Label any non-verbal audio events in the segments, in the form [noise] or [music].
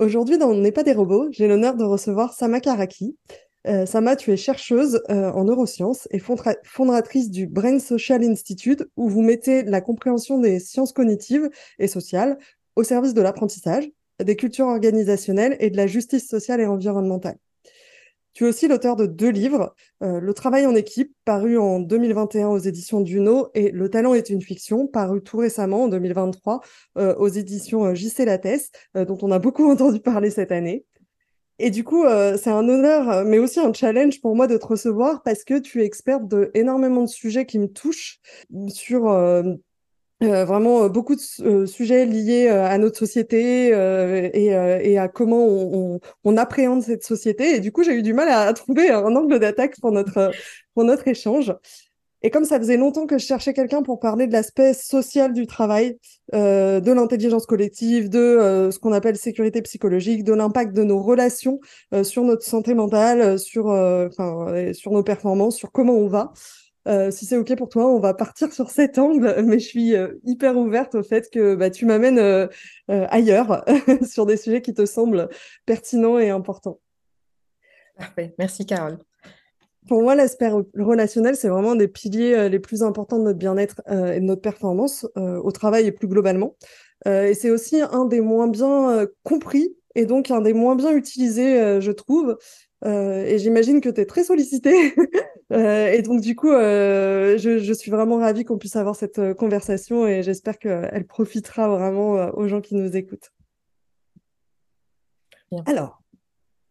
Aujourd'hui, dans n'est pas des robots, j'ai l'honneur de recevoir Sama Karaki. Euh, Sama, tu es chercheuse euh, en neurosciences et fondatrice du Brain Social Institute, où vous mettez la compréhension des sciences cognitives et sociales au service de l'apprentissage, des cultures organisationnelles et de la justice sociale et environnementale. Tu es aussi l'auteur de deux livres, euh, Le travail en équipe, paru en 2021 aux éditions Duno, et Le talent est une fiction, paru tout récemment en 2023 euh, aux éditions euh, JC Lattès, dont on a beaucoup [laughs] entendu parler cette année. Et du coup, c'est un honneur, mais aussi un challenge pour moi de te recevoir parce que tu es experte de énormément de sujets qui me touchent sur euh, vraiment euh, beaucoup de euh, sujets liés à notre société et, et, à comment on, on, on, appréhende cette société. Et du coup, j'ai eu du mal à, trouver un angle d'attaque pour notre, pour notre échange. Et comme ça faisait longtemps que je cherchais quelqu'un pour parler de l'aspect social du travail, euh, de l'intelligence collective, de ce qu'on appelle sécurité psychologique, de l'impact de nos relations sur notre santé mentale, sur, sur nos performances, sur comment on va, euh, si c'est OK pour toi, on va partir sur cet angle, [laughs] mais je suis euh, hyper ouverte au fait que bah, tu m'amènes euh, ailleurs [laughs] sur des sujets qui te semblent pertinents et importants. Parfait, merci Carole. Pour moi, l'aspect relationnel, c'est vraiment des piliers les plus importants de notre bien-être et de notre performance au travail et plus globalement. et c'est aussi un des moins bien compris et donc un des moins bien utilisés, je trouve. et j'imagine que tu es très sollicité [laughs] Euh, et donc, du coup, euh, je, je, suis vraiment ravie qu'on puisse avoir cette euh, conversation et j'espère qu'elle profitera vraiment aux gens qui nous écoutent. Alors,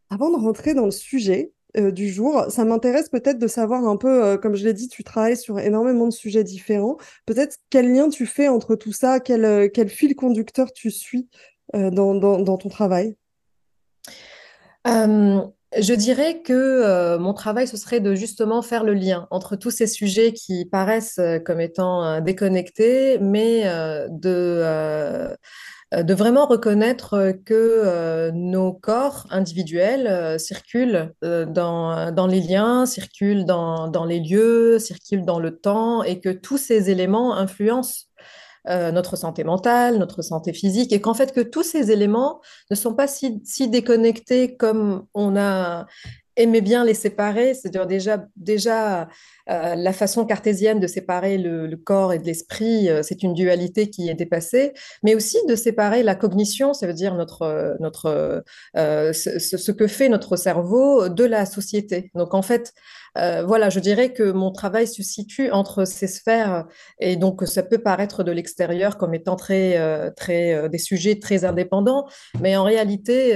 avant de rentrer dans le sujet du jour, ça m'intéresse peut-être de savoir un peu, comme je l'ai dit, tu travailles sur énormément de sujets différents. Peut-être quel lien tu fais entre tout ça, quel, quel fil conducteur tu suis dans, dans, ton travail? Je dirais que euh, mon travail, ce serait de justement faire le lien entre tous ces sujets qui paraissent euh, comme étant euh, déconnectés, mais de, de vraiment reconnaître que nos corps individuels circulent dans, dans les liens, circulent dans, dans les lieux, circulent dans le temps, et que tous ces éléments influencent euh, notre santé mentale, notre santé physique, et qu'en fait que tous ces éléments ne sont pas si, si déconnectés comme on a aimé bien les séparer, c'est-à-dire déjà, déjà euh, la façon cartésienne de séparer le, corps et de l'esprit, euh, c'est une dualité qui est dépassée, mais aussi de séparer la cognition, ça veut dire notre, notre, ce, ce, que fait notre cerveau de la société. Donc en fait, euh, voilà, je dirais que mon travail se situe entre ces sphères et donc ça peut paraître de l'extérieur comme étant très, euh, très, euh, des sujets très indépendants, mais en réalité,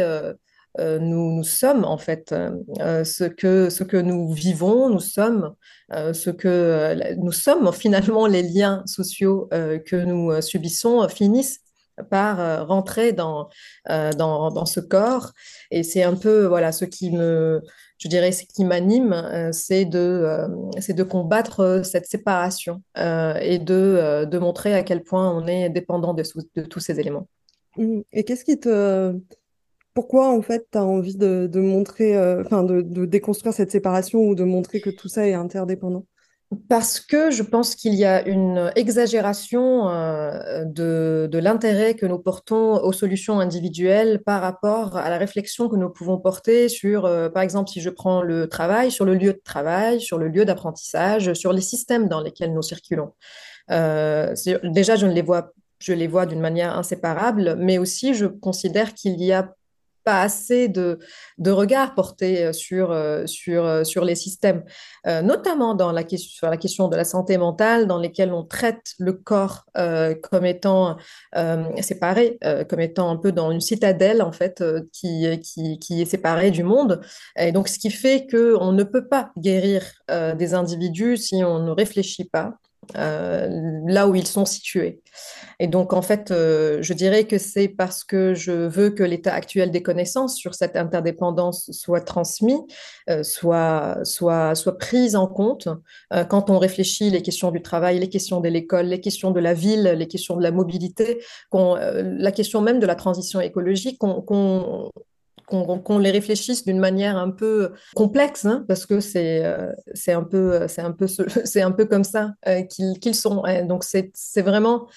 nous, nous, sommes en fait ce, que, ce que nous vivons, nous sommes ce que nous sommes [laughs] finalement les liens sociaux que nous subissons finissent par rentrer dans, dans, dans, ce corps. Et c'est un peu voilà, ce qui me, je dirais, ce qui m'anime, euh, c'est de, euh, c'est de combattre euh, cette séparation et de, de montrer à quel point on est dépendant de, de tous ces éléments. Mmh. Et qu'est-ce qui te... Pourquoi, en fait, tu as envie de, montrer, enfin, de, déconstruire cette séparation ou de montrer que tout ça est interdépendant? Parce que je pense qu'il y a une exagération euh, de, l'intérêt que nous portons aux solutions individuelles par rapport à la réflexion que nous pouvons porter sur, euh, par exemple, si je prends le travail, sur le lieu de travail, sur le lieu d'apprentissage, sur les systèmes dans lesquels nous circulons. Euh, déjà, je ne les vois je les vois d'une manière inséparable, mais aussi je considère qu'il y a pas assez de, de regard porté euh, sur, euh, sur, euh, sur les systèmes, notamment dans la, sur la question de la santé mentale, dans lesquels on traite le corps comme étant séparé, comme étant un peu dans une citadelle, en fait, qui, qui, qui, est séparée du monde. Et donc, ce qui fait qu'on ne peut pas guérir des individus si on ne réfléchit pas là où ils sont situés. Et donc, en fait, euh, je dirais que c'est parce que je veux que l'état actuel des connaissances sur cette interdépendance soit transmis, euh, soit, soit, soit prise en compte quand on réfléchit les questions du travail, les questions de l'école, les questions de la ville, les questions de la mobilité, la question même de la transition écologique, qu'on qu'on les réfléchisse d'une manière un peu complexe, hein, parce que c'est euh, un peu un [laughs] un peu comme ça euh, qu'ils sont. Donc c'est vraiment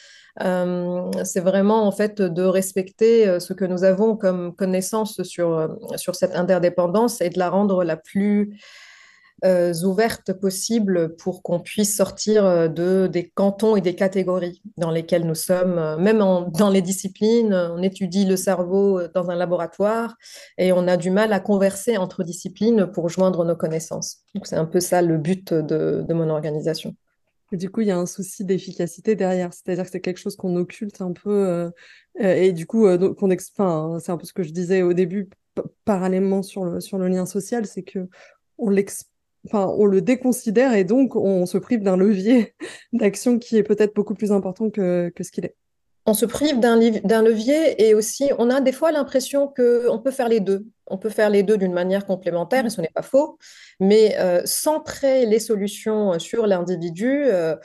euh, vraiment en fait de respecter ce que nous avons comme connaissance sur sur cette interdépendance et de la rendre la plus euh, ouvertes possibles pour qu'on puisse sortir euh, de, des cantons et des catégories dans lesquelles nous sommes. Euh, même dans les disciplines, on étudie le cerveau dans un laboratoire et on a du mal à converser entre disciplines pour joindre nos connaissances. C'est un peu ça le but de, mon organisation. du coup, il y a un souci d'efficacité derrière, c'est-à-dire que c'est quelque chose qu'on occulte un peu, et du coup, qu'on enfin, c'est un peu ce que je disais au début, parallèlement sur le, sur le lien social, c'est que on enfin, on le déconsidère et donc on se prive d'un levier [laughs] d'action qui est peut-être beaucoup plus important que, ce qu'il est. On se prive d'un levier et aussi on a des fois l'impression qu'on peut faire les deux. On peut faire les deux d'une manière complémentaire et ce n'est pas faux, mais euh, centrer les solutions sur l'individu. Euh,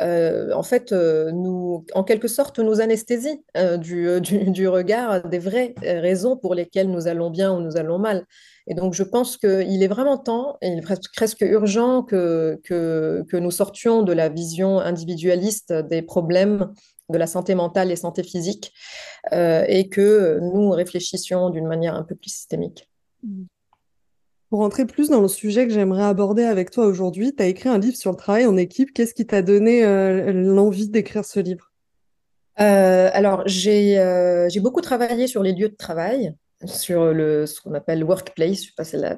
euh, en fait, nous, en quelque sorte, nous anesthésie du, du, regard des vraies raisons pour lesquelles nous allons bien ou nous allons mal. Et donc, je pense qu'il est vraiment temps, et il est presque, urgent que, que, nous sortions de la vision individualiste des problèmes de la santé mentale et santé physique euh, et que nous réfléchissions d'une manière un peu plus systémique. Pour rentrer plus dans le sujet que j'aimerais aborder avec toi aujourd'hui, tu as écrit un livre sur le travail en équipe. Qu'est-ce qui t'a donné euh, l'envie d'écrire ce livre? Euh, Alors, j'ai beaucoup travaillé sur les lieux de travail sur le, ce qu'on appelle workplace, je sais pas c'est la,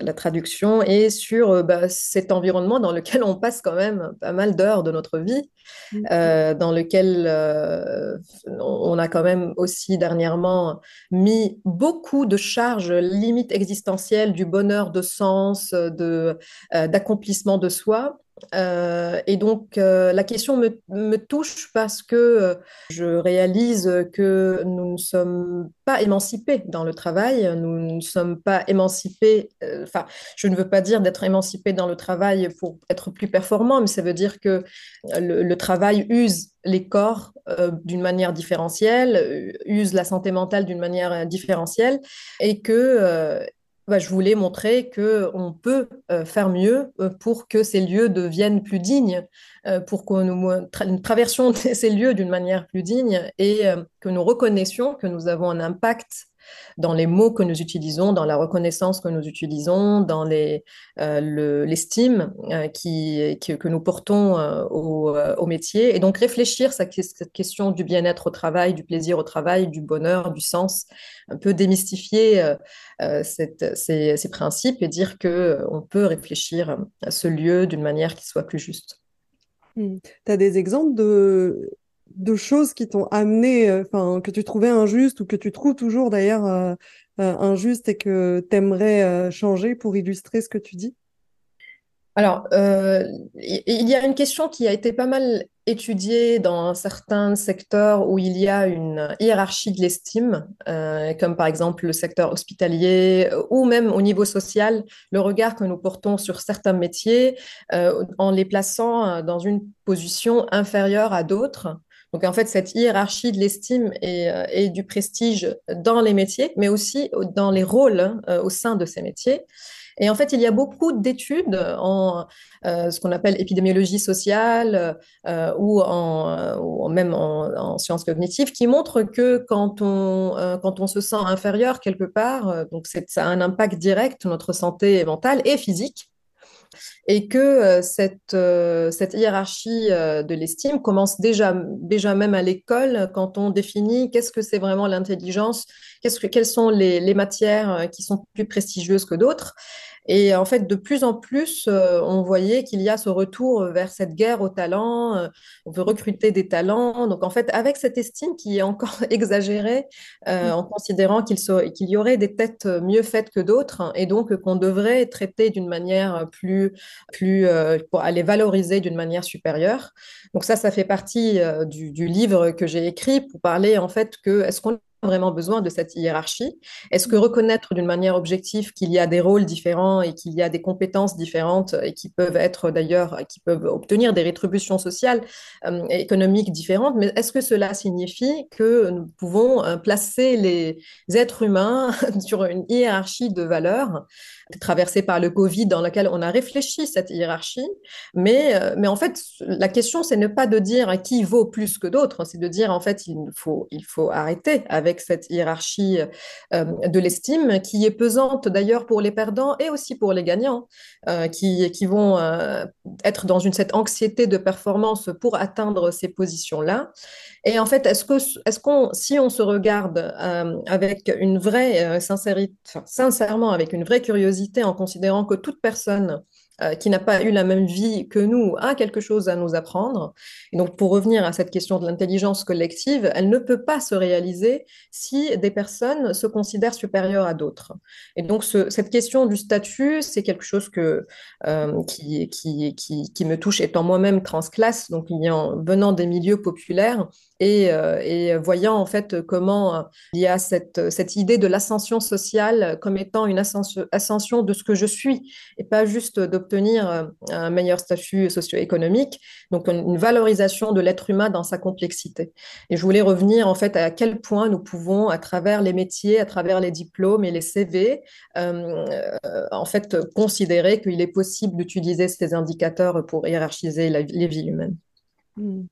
la, traduction, et sur euh, bah, cet environnement dans lequel on passe quand même pas mal d'heures de notre vie, mmh. euh, dans lequel euh, on a quand même aussi dernièrement mis beaucoup de charges limites existentielles du bonheur, de sens, de, d'accomplissement de soi, euh, et donc, euh, la question me, touche parce que euh, je réalise que nous ne sommes pas émancipés dans le travail, nous ne sommes pas émancipés, enfin, je ne veux pas dire d'être émancipés dans le travail pour être plus performant, mais ça veut dire que le, le travail use les corps d'une manière différentielle, use la santé mentale d'une manière différentielle, et que bah, je voulais montrer qu'on peut euh, faire mieux euh, pour que ces lieux deviennent plus dignes, euh, pour que nous traversions [laughs] ces lieux d'une manière plus digne et que nous reconnaissions que nous avons un impact dans les mots que nous utilisons, dans la reconnaissance que nous utilisons, dans euh, l'estime euh, qui, que nous portons euh, au, métier. Et donc réfléchir à cette question du bien-être au travail, du plaisir au travail, du bonheur, du sens, un peu démystifier ces, principes et dire qu'on peut réfléchir à ce lieu d'une manière qui soit plus juste. Hmm. Tu as des exemples de, de choses qui t'ont amené, euh, enfin, que tu trouvais injustes ou que tu trouves toujours d'ailleurs euh, euh, injustes et que tu aimerais changer pour illustrer ce que tu dis? Alors, il y a une question qui a été pas mal étudiée dans un certain secteur où il y a une hiérarchie de l'estime, comme par exemple le secteur hospitalier ou même au niveau social, le regard que nous portons sur certains métiers en les plaçant dans une position inférieure à d'autres. Donc en fait, cette hiérarchie de l'estime et, euh, du prestige dans les métiers, mais aussi dans les rôles euh, au sein de ces métiers. Et en fait, il y a beaucoup d'études en euh, ce qu'on appelle épidémiologie sociale ou, en, même en, sciences cognitives qui montrent que quand on, quand on se sent inférieur quelque part, donc ça a un impact direct sur notre santé mentale et physique. Et que cette, cette hiérarchie de l'estime commence déjà, déjà même à l'école quand on définit qu'est-ce que c'est vraiment l'intelligence, qu'est-ce que, quelles sont les, les matières qui sont plus prestigieuses que d'autres? Et en fait, de plus en plus, euh, on voyait qu'il y a ce retour vers cette guerre aux talents. Euh, on veut recruter des talents. Donc, en fait, avec cette estime qui est encore [laughs] exagérée, euh, en considérant qu'il qu'il y aurait des têtes mieux faites que d'autres, et donc qu'on devrait traiter d'une manière plus, plus pour aller valoriser d'une manière supérieure. Donc ça, ça fait partie du, du livre que j'ai écrit pour parler en fait que est-ce qu'on vraiment besoin de cette hiérarchie. Est-ce que reconnaître d'une manière objective qu'il y a des rôles différents et qu'il y a des compétences différentes et qui peuvent être d'ailleurs, qui peuvent obtenir des rétributions sociales euh, et économiques différentes, mais est-ce que cela signifie que nous pouvons euh, placer les êtres humains [laughs] sur une hiérarchie de valeurs traversée par le Covid dans laquelle on a réfléchi cette hiérarchie, mais, euh, mais en fait, la question, c'est ne pas de dire qui vaut plus que d'autres, c'est de dire en fait, il faut, il faut arrêter avec cette hiérarchie euh, de l'estime qui est pesante d'ailleurs pour les perdants et aussi pour les gagnants euh, qui, qui vont être dans une, cette anxiété de performance pour atteindre ces positions-là. Et en fait, est-ce que, est-ce qu'on, si on se regarde avec une vraie sincérité, sincèrement, avec une vraie curiosité en considérant que toute personne euh, qui n'a pas eu la même vie que nous a quelque chose à nous apprendre. Et donc, pour revenir à cette question de l'intelligence collective, elle ne peut pas se réaliser si des personnes se considèrent supérieures à d'autres. Et donc, ce, cette question du statut, c'est quelque chose que, euh, qui, qui, qui, me touche étant moi-même transclasse, donc venant des milieux populaires et, euh, et, voyant en fait comment il y a cette, cette idée de l'ascension sociale comme étant une ascension, ascension de ce que je suis et pas juste de obtenir euh, un meilleur statut socio-économique, donc une valorisation de l'être humain dans sa complexité. Et je voulais revenir en fait à quel point nous pouvons, à travers les métiers, à travers les diplômes et les CV, euh, en fait considérer qu'il est possible d'utiliser ces indicateurs pour hiérarchiser les vies humaines. Hmm.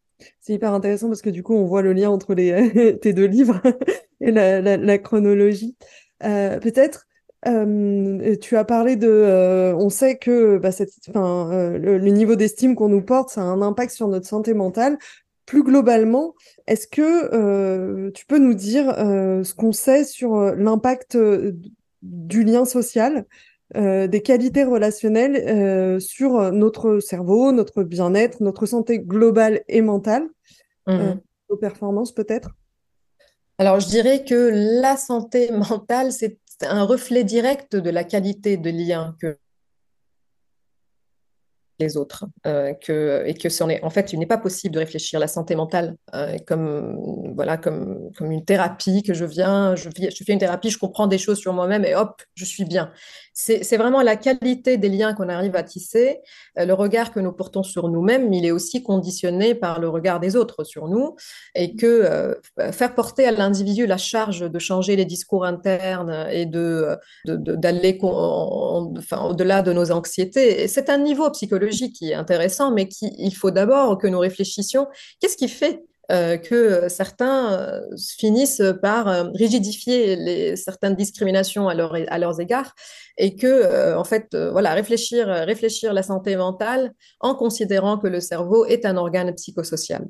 C'est hyper intéressant parce que du coup, on voit le lien entre les, [laughs] tes deux livres [laughs] et la, la chronologie. Euh, Peut-être euh, tu as parlé de, euh, on sait que bah, cette, euh, le, le, niveau d'estime qu'on nous porte, ça a un impact sur notre santé mentale. Plus globalement, est-ce que euh, tu peux nous dire ce qu'on sait sur l'impact du lien social, des qualités relationnelles sur notre cerveau, notre bien-être, notre santé globale et mentale, mmh. nos performances peut-être? Alors, je dirais que la santé [laughs] mentale, c'est un reflet direct de la qualité de lien que les autres. Euh, que, et que est, en fait, il n'est pas possible de réfléchir la santé mentale euh, comme, voilà, comme, comme une thérapie que je viens, je, je fais une thérapie, je comprends des choses sur moi-même et hop, je suis bien c'est vraiment la qualité des liens qu'on arrive à tisser. Euh, le regard que nous portons sur nous-mêmes, il est aussi conditionné par le regard des autres sur nous. Et que euh, faire porter à l'individu la charge de changer les discours internes et d'aller de, au-delà de nos anxiétés, c'est un niveau psychologique qui est intéressant, mais qui, il faut d'abord que nous réfléchissions. Qu'est-ce qui fait que certains euh, finissent par euh, rigidifier certaines discriminations à, leur, à leurs égards et que, en fait, voilà, réfléchir, réfléchir la santé mentale en considérant que le cerveau est un organe psychosocial.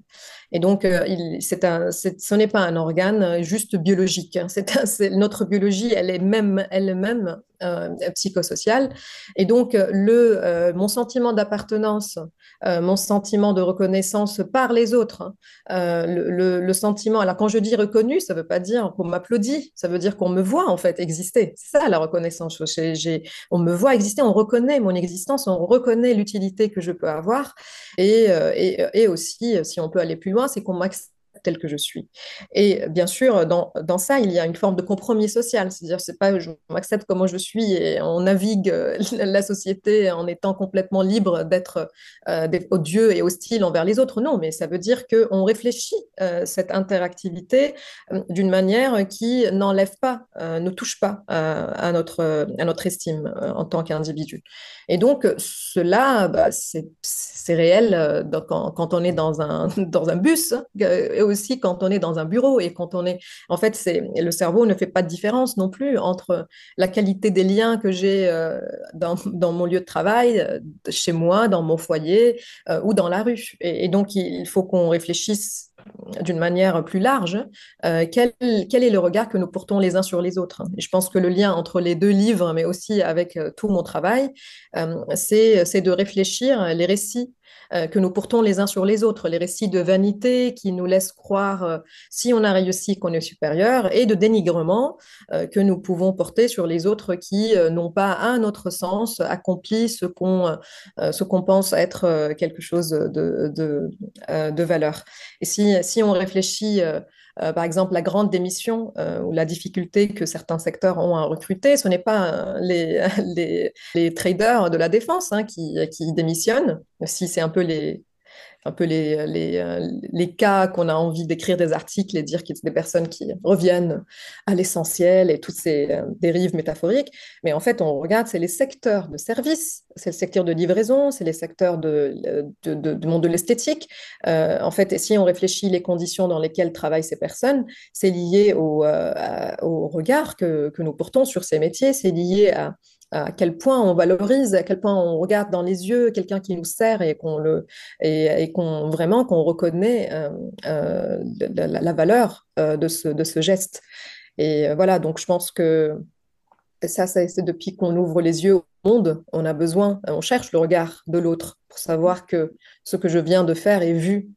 Et donc, un, ce n'est pas un organe juste biologique. Hein. C'est, notre biologie, elle est même elle-même euh, psychosociale. Et donc, le, mon sentiment d'appartenance, mon sentiment de reconnaissance par les autres, hein, euh, le, sentiment. Alors, quand je dis reconnu, ça ne veut pas dire qu'on m'applaudit, ça veut dire qu'on me voit en fait exister. C'est ça la reconnaissance. on me voit exister, on reconnaît mon existence, on reconnaît l'utilité que je peux avoir. Et, euh, et, et aussi, si on peut aller plus loin, c'est qu'on m'accepte tel que je suis. Et bien sûr, dans, dans ça, il y a une forme de compromis social. C'est-à-dire, c'est pas je m'accepte comment je suis et on navigue euh, [laughs] la société en étant complètement libre d'être euh, odieux et hostile envers les autres. Non, mais ça veut dire qu'on réfléchit euh, cette interactivité d'une manière qui n'enlève pas, ne touche pas à, notre, à notre estime en tant qu'individu. Et donc, cela, bah, c'est réel quand, quand, on est dans un, [laughs] dans un bus aussi quand on est dans un bureau et quand on est, en fait, c'est le cerveau ne fait pas de différence non plus entre la qualité des liens que j'ai euh, dans, dans, mon lieu de travail, euh, chez moi, dans mon foyer euh, ou dans la rue. Et, donc, il faut qu'on réfléchisse d'une manière plus large, quel, quel, est le regard que nous portons les uns sur les autres. Et je pense que le lien entre les deux livres, mais aussi avec tout mon travail, euh, c'est de réfléchir les récits que nous portons les uns sur les autres, les récits de vanité qui nous laissent croire, euh, si on a réussi, qu'on est supérieur, et de dénigrement euh, que nous pouvons porter sur les autres qui n'ont pas, à un autre sens, accompli ce qu'on ce qu'on pense être quelque chose de, de, de valeur. Et si, si on réfléchit euh, par exemple, la grande démission euh, ou la difficulté que certains secteurs ont à recruter, ce n'est pas euh, les, [laughs] traders de la défense hein, qui démissionnent, si c'est un peu les, un peu les, les, euh, les cas qu'on a envie d'écrire des articles et dire qu'il y a des personnes qui reviennent à l'essentiel et toutes ces euh, dérives métaphoriques. Mais en fait, on regarde, c'est les secteurs de services, c'est le secteur de livraison, c'est les secteurs de, de, de, du monde de l'esthétique. Euh, en fait, et si on réfléchit les conditions dans lesquelles travaillent ces personnes, c'est lié au, euh, au regard que, que nous portons sur ces métiers, c'est lié à à quel point on valorise, à quel point on regarde dans les yeux quelqu'un qui nous sert et qu'on le et, qu'on vraiment qu'on reconnaît euh, euh, la, valeur euh, de ce de ce geste. Et voilà, donc je pense que ça, ça c'est depuis qu'on ouvre les yeux au monde, on a besoin, on cherche le regard de l'autre pour savoir que ce que je viens de faire est vu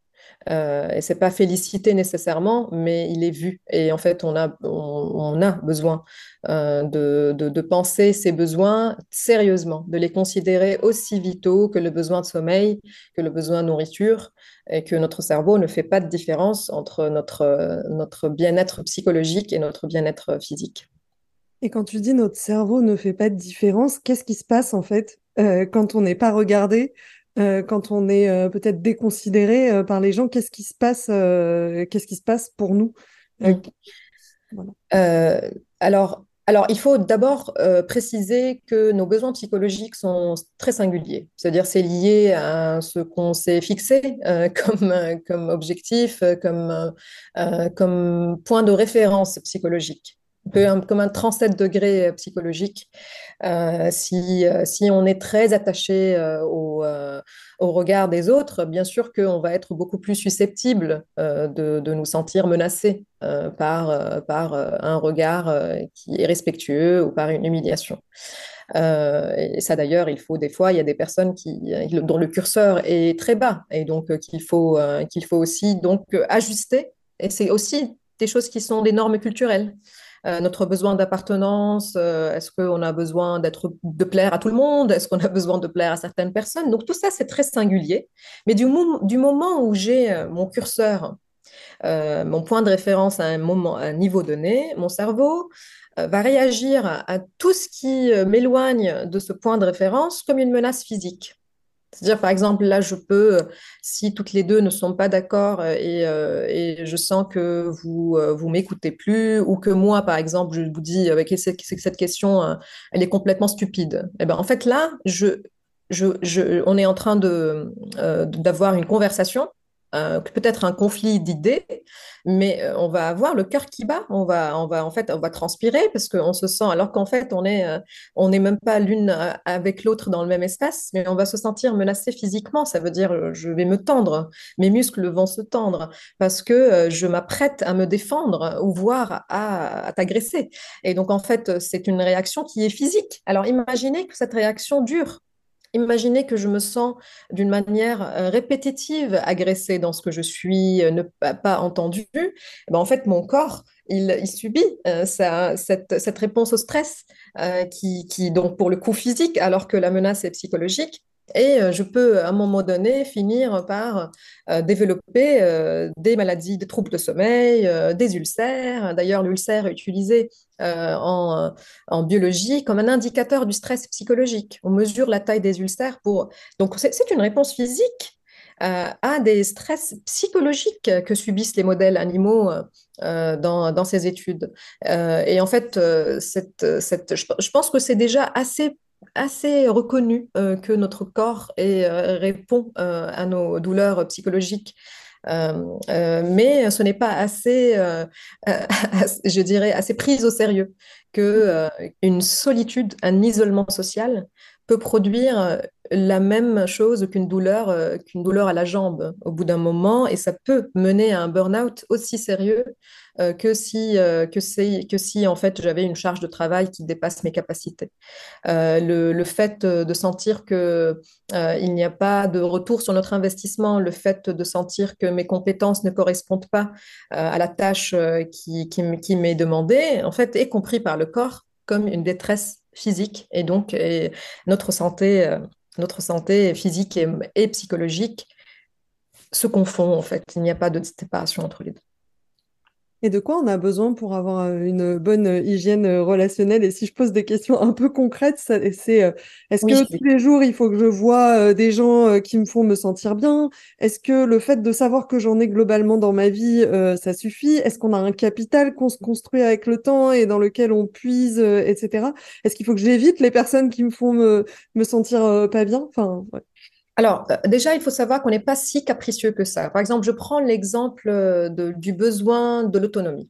euh, et c'est pas félicité nécessairement, mais il est vu. Et en fait, on a, on, a besoin euh, de, de, de, penser ces besoins sérieusement, de les considérer aussi vitaux que le besoin de sommeil, que le besoin de nourriture, et que notre cerveau ne fait pas de différence entre notre, notre bien-être psychologique et notre bien-être physique. Et quand tu dis notre cerveau ne fait pas de différence, qu'est-ce qui se passe en fait euh, quand on n'est pas regardé euh, quand on est euh, peut-être déconsidéré euh, par les gens, qu'est-ce qui se passe, qu'est-ce qui se passe pour nous? Mmh. voilà. alors, alors, il faut d'abord préciser que nos besoins psychologiques sont très singuliers. C'est-à-dire, c'est lié à ce qu'on s'est fixé [laughs] comme, comme objectif, comme, comme point de référence psychologique peu un, comme un 37 degrés euh, psychologique. Euh, si, euh, si on est très attaché au, au, regard des autres, bien sûr qu'on va être beaucoup plus susceptible de, de, nous sentir menacés par, par un regard qui est respectueux ou par une humiliation. et ça d'ailleurs, il faut des fois, il y a des personnes qui, dont le curseur est très bas et donc qu'il faut, qu'il faut aussi donc ajuster. Et c'est aussi des choses qui sont des normes culturelles. Euh, notre besoin d'appartenance, euh, est-ce qu'on a besoin d'être, de plaire à tout le monde, est-ce qu'on a [laughs] besoin de plaire à certaines personnes? Donc tout ça, c'est très singulier. Mais du, mo du moment où j'ai euh, mon curseur, mon point de référence à un moment, un niveau donné, mon cerveau va réagir à tout ce qui m'éloigne de ce point de référence comme une menace physique. C'est-à-dire, par exemple, là, je peux, euh, si toutes les deux ne sont pas d'accord euh, et, euh, et, je sens que vous vous m'écoutez plus, ou que moi, par exemple, je vous dis avec cette, cette question, elle est complètement stupide. Et eh ben, en fait, là, on est en train de, d'avoir une conversation euh, peut-être un conflit d'idées, mais euh, on va avoir le cœur qui bat, on va, on va en fait, on va transpirer parce qu'on se sent, alors qu'en fait, on est, euh, on n'est même pas l'une avec l'autre dans le même espace, mais on va se sentir menacé physiquement. Ça veut dire, je vais me tendre, mes muscles vont se tendre parce que je m'apprête à me défendre ou voire à, à t'agresser. Et donc, en fait, c'est une réaction qui est physique. Alors, imaginez que cette réaction dure Imaginez que je me sens d'une manière euh, répétitive agressée dans ce que je suis, euh, ne pas, entendue. Ben, en fait, mon corps, il, subit euh, cette, réponse au stress qui, qui, donc, pour le coup physique, alors que la menace est psychologique. Et euh, je peux, à un moment donné, finir par euh, développer euh, des maladies, des troubles de sommeil, des ulcères. D'ailleurs, l'ulcère est utilisé en, biologie comme un indicateur du stress psychologique. On mesure la taille des ulcères pour... Donc, c'est une réponse physique à des stress psychologiques que subissent les modèles animaux dans, ces études. et en fait, je pense que c'est déjà assez assez reconnu euh, que notre corps euh, répond euh, à nos douleurs psychologiques. Mais ce n'est pas assez, [laughs] je dirais, assez prise au sérieux que une solitude, un isolement social peut produire la même chose qu'une douleur, qu'une douleur à la jambe au bout d'un moment, et ça peut mener à un burn-out aussi sérieux euh, que si, euh, que, si en fait j'avais une charge de travail qui dépasse mes capacités. Le, le, fait de sentir que il n'y a pas de retour sur notre investissement, le fait de sentir que mes compétences ne correspondent pas à la tâche qui, qui, qui m'est demandée, en fait, est compris par le corps comme une détresse physique et donc et notre santé notre santé physique et, psychologique se confondent en fait. Il n'y a pas de séparation entre les deux. Et de quoi on a besoin pour avoir euh, une bonne euh, hygiène euh, relationnelle? Et si je pose des questions un peu concrètes, c'est est-ce que tous les jours, il faut que je vois des gens qui me font me sentir bien? Est-ce que le fait de savoir que j'en ai globalement dans ma vie, ça suffit? Est-ce qu'on a un capital qu'on se construit avec le temps et dans lequel on puise, etc. Est-ce qu'il faut que j'évite les personnes qui me font me, me sentir pas bien? Enfin, alors, euh, déjà, il faut savoir qu'on n'est pas si capricieux que ça. Par exemple, je prends l'exemple euh, du besoin de l'autonomie.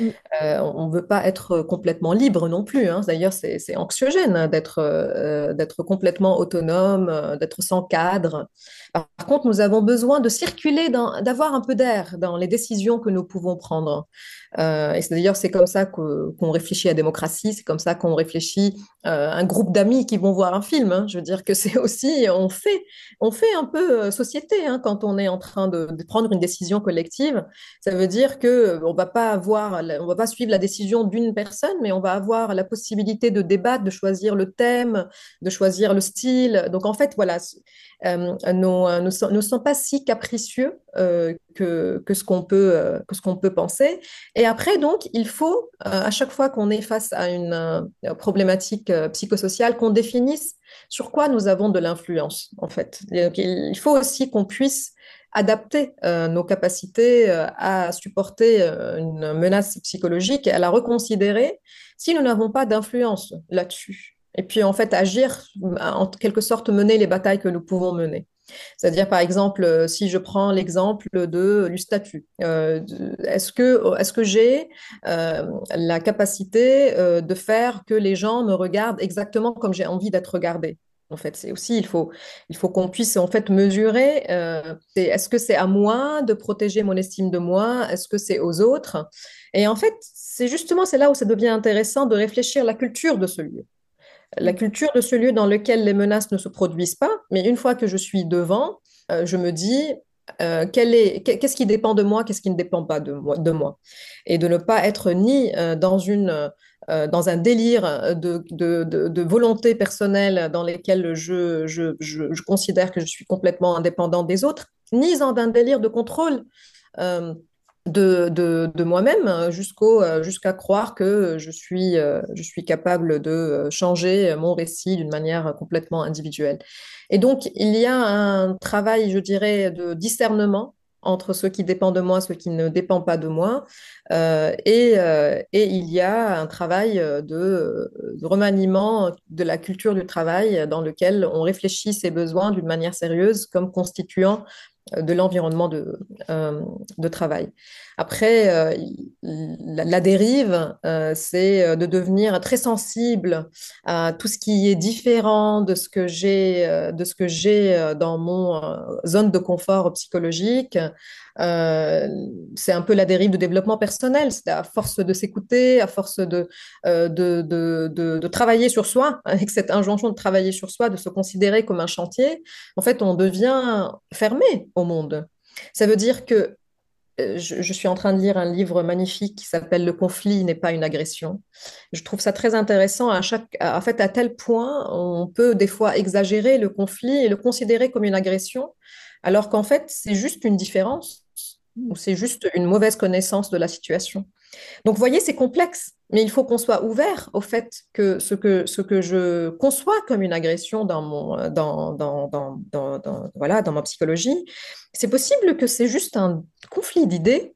Mm. Euh, on ne veut pas être complètement libre non plus. Hein. D'ailleurs, c'est anxiogène hein, d'être complètement autonome, d'être sans cadre. Par, contre, nous avons besoin de circuler, d'avoir un peu d'air dans les décisions que nous pouvons prendre. Euh, et d'ailleurs, c'est comme ça qu'on réfléchit à la démocratie, c'est comme ça qu'on réfléchit euh, un groupe d'amis qui vont voir un film. Hein. Je veux dire que c'est [laughs] aussi, on fait, on fait un peu euh, société hein, quand on est en train de, prendre une décision collective. Ça veut dire que on va pas avoir, on va pas suivre la décision d'une personne, mais on va avoir la possibilité de débattre, de choisir le thème, de choisir le style. Donc en fait, voilà, nous ne sommes pas si capricieux que, ce qu'on peut, que ce qu'on peut penser. Après, donc, il faut, à chaque fois qu'on est face à une problématique psychosociale, qu'on définisse sur quoi nous avons de l'influence, en fait. il faut aussi qu'on puisse adapter nos capacités à supporter une menace psychologique et à la reconsidérer si nous n'avons pas d'influence là-dessus et puis en fait agir, en quelque sorte mener les batailles que nous pouvons mener. C'est-à-dire, par exemple, euh, si je prends l'exemple de, du statut, euh, est-ce que, est que j'ai euh, la capacité de faire que les gens me regardent exactement comme j'ai envie d'être regardé en fait, c'est aussi, il faut, il faut qu'on puisse en fait mesurer, est-ce que c'est à moi de protéger mon estime de moi, est-ce que c'est aux autres? Et en fait, c'est justement, c'est là où ça devient intéressant de réfléchir la culture de ce lieu la culture de ce lieu dans lequel les menaces ne se produisent pas, mais une fois que je suis devant, euh, je me dis euh, qu'est-ce qui dépend de moi, qu'est-ce qui ne dépend pas de moi, et de ne pas être ni euh, dans une dans un délire de, volonté personnelle dans lequel je, je, considère que je suis complètement indépendant des autres, ni dans un délire de contrôle de, de, moi-même euh, jusqu'au, euh, jusqu'à croire que je suis, euh, je suis capable de changer mon récit d'une manière complètement individuelle. Et donc, il y a un travail, je dirais, de discernement entre ce qui dépend de moi, ce qui ne dépend pas de moi. et, et, il y a un travail de, de, remaniement de la culture du travail dans lequel on réfléchit ses besoins d'une manière sérieuse comme constituant de l'environnement de, euh, de, travail. Après, euh, la, dérive, euh, c'est de devenir très sensible à tout ce qui est différent de ce que j'ai, de ce que j'ai dans mon zone de confort psychologique, euh, c'est un peu la dérive de développement personnel. C'est à force de s'écouter, à force de, euh, de, de, travailler sur soi, [laughs] avec cette injonction de travailler sur soi, de se considérer comme un chantier, en fait, on devient fermé au monde. Ça veut dire que euh, je, suis en train de lire un livre magnifique qui s'appelle Le conflit n'est pas une agression. Je trouve ça très intéressant. À chaque, en fait, à tel point, on peut des fois exagérer le conflit et le considérer comme une agression, alors qu'en fait, c'est juste une différence ou c'est juste une mauvaise connaissance de la situation. Donc, vous voyez, c'est complexe, mais il faut qu'on soit ouvert au fait que ce que, ce que je conçois comme une agression dans, mon, dans, dans, dans, voilà, dans ma psychologie, c'est possible que c'est juste un conflit d'idées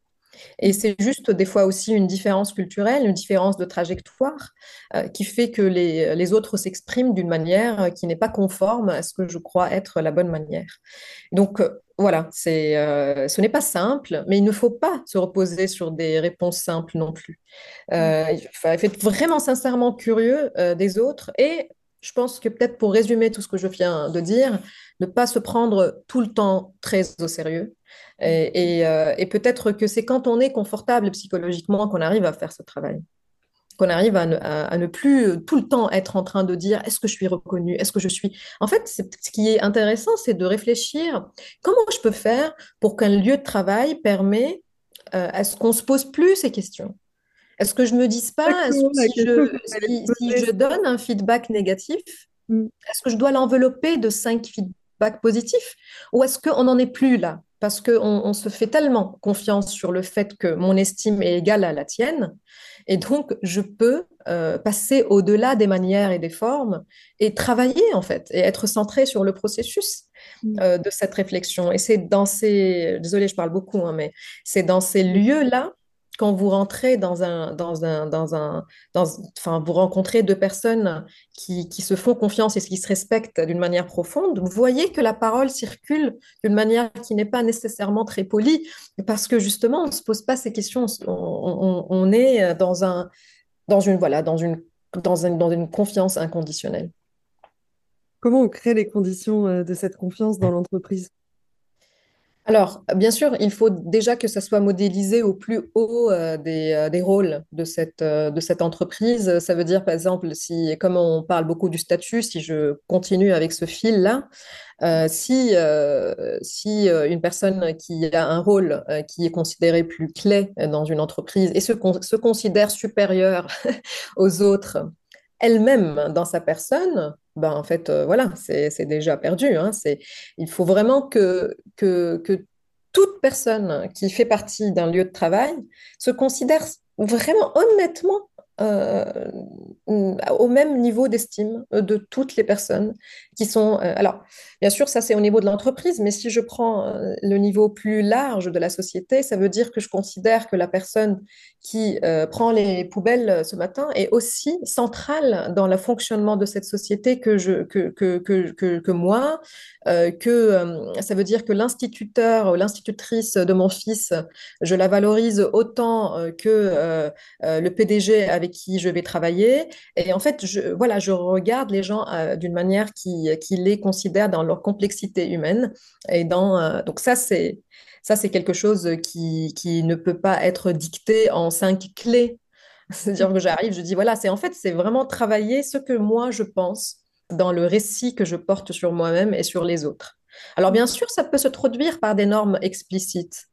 Et c'est juste des fois aussi une différence culturelle, une différence de trajectoire euh, qui fait que les, les autres s'expriment d'une manière qui n'est pas conforme à ce que je crois être la bonne manière. Donc euh, voilà, c'est, euh, ce n'est pas simple, mais il ne faut pas se reposer sur des réponses simples non plus. il faut être vraiment sincèrement curieux des autres et je pense que peut-être pour résumer tout ce que je viens de dire, ne pas se prendre tout le temps très au sérieux. Et, euh, peut-être que c'est quand on est confortable psychologiquement qu'on arrive à faire ce travail, qu'on arrive à ne, plus tout le temps être en train de dire est-ce que je suis reconnue, est-ce que je suis... En fait, ce qui est intéressant, c'est de réfléchir comment je peux faire pour qu'un lieu de travail permet euh, à ce qu'on se pose plus ces questions? Est-ce que je me dise pas, si, je, donne un feedback négatif, mm. est-ce que je dois l'envelopper de cinq feedbacks positifs? Ou est-ce qu'on n'en est plus là? Parce qu'on on se fait tellement confiance sur le fait que mon estime est égale à la tienne et donc je peux euh, passer au-delà des manières et des formes et travailler en fait et être centré sur le processus. Mm. Euh, de cette réflexion. Et c'est dans ces, désolée, je parle beaucoup, hein, mais c'est dans ces lieux-là quand vous rentrez dans un, dans un, dans un, dans, enfin, vous rencontrez deux personnes qui, qui, se font confiance et qui se respectent d'une manière profonde, vous voyez que la parole circule d'une manière qui n'est pas nécessairement très polie, parce que justement, on ne se pose pas ces questions. On, on, est dans un, dans une, voilà, dans une, dans, un, dans une confiance inconditionnelle. Comment on crée les conditions euh, de cette confiance dans l'entreprise? Alors, bien sûr, il faut déjà que ça soit modélisé au plus haut euh, euh, des, rôles de cette, euh, de cette entreprise. Ça veut dire, par exemple, si, comme on parle beaucoup du statut, si je continue avec ce fil-là, si, si une personne qui a un rôle qui est considéré plus clé dans une entreprise et se, se considère supérieure [laughs] aux autres, elle-même dans sa personne, ben en fait, euh, voilà, c'est déjà perdu. Hein. il faut vraiment que, que, que toute personne qui fait partie d'un lieu de travail se considère vraiment honnêtement euh, au même niveau d'estime de toutes les personnes sont... Euh, alors, bien sûr, ça c'est au niveau de l'entreprise, mais si je prends euh, le niveau plus large de la société, ça veut dire que je considère que la personne qui prend les poubelles ce matin est aussi centrale dans le fonctionnement de cette société que, moi, que ça veut dire que l'instituteur ou l'institutrice de mon fils, je la valorise autant que le PDG avec qui je vais travailler. Et en fait, je, voilà, je regarde les gens euh, d'une manière qui, qui, les considère dans leur complexité humaine. Et dans, euh, donc ça, c'est ça, c'est quelque chose qui, qui ne peut pas être dicté en cinq clés. [laughs] C'est-à-dire que j'arrive, je dis, voilà, c'est en fait, c'est vraiment travailler ce que moi, je pense dans le récit que je porte sur moi-même et sur les autres. Alors bien sûr, ça peut se traduire par des normes explicites.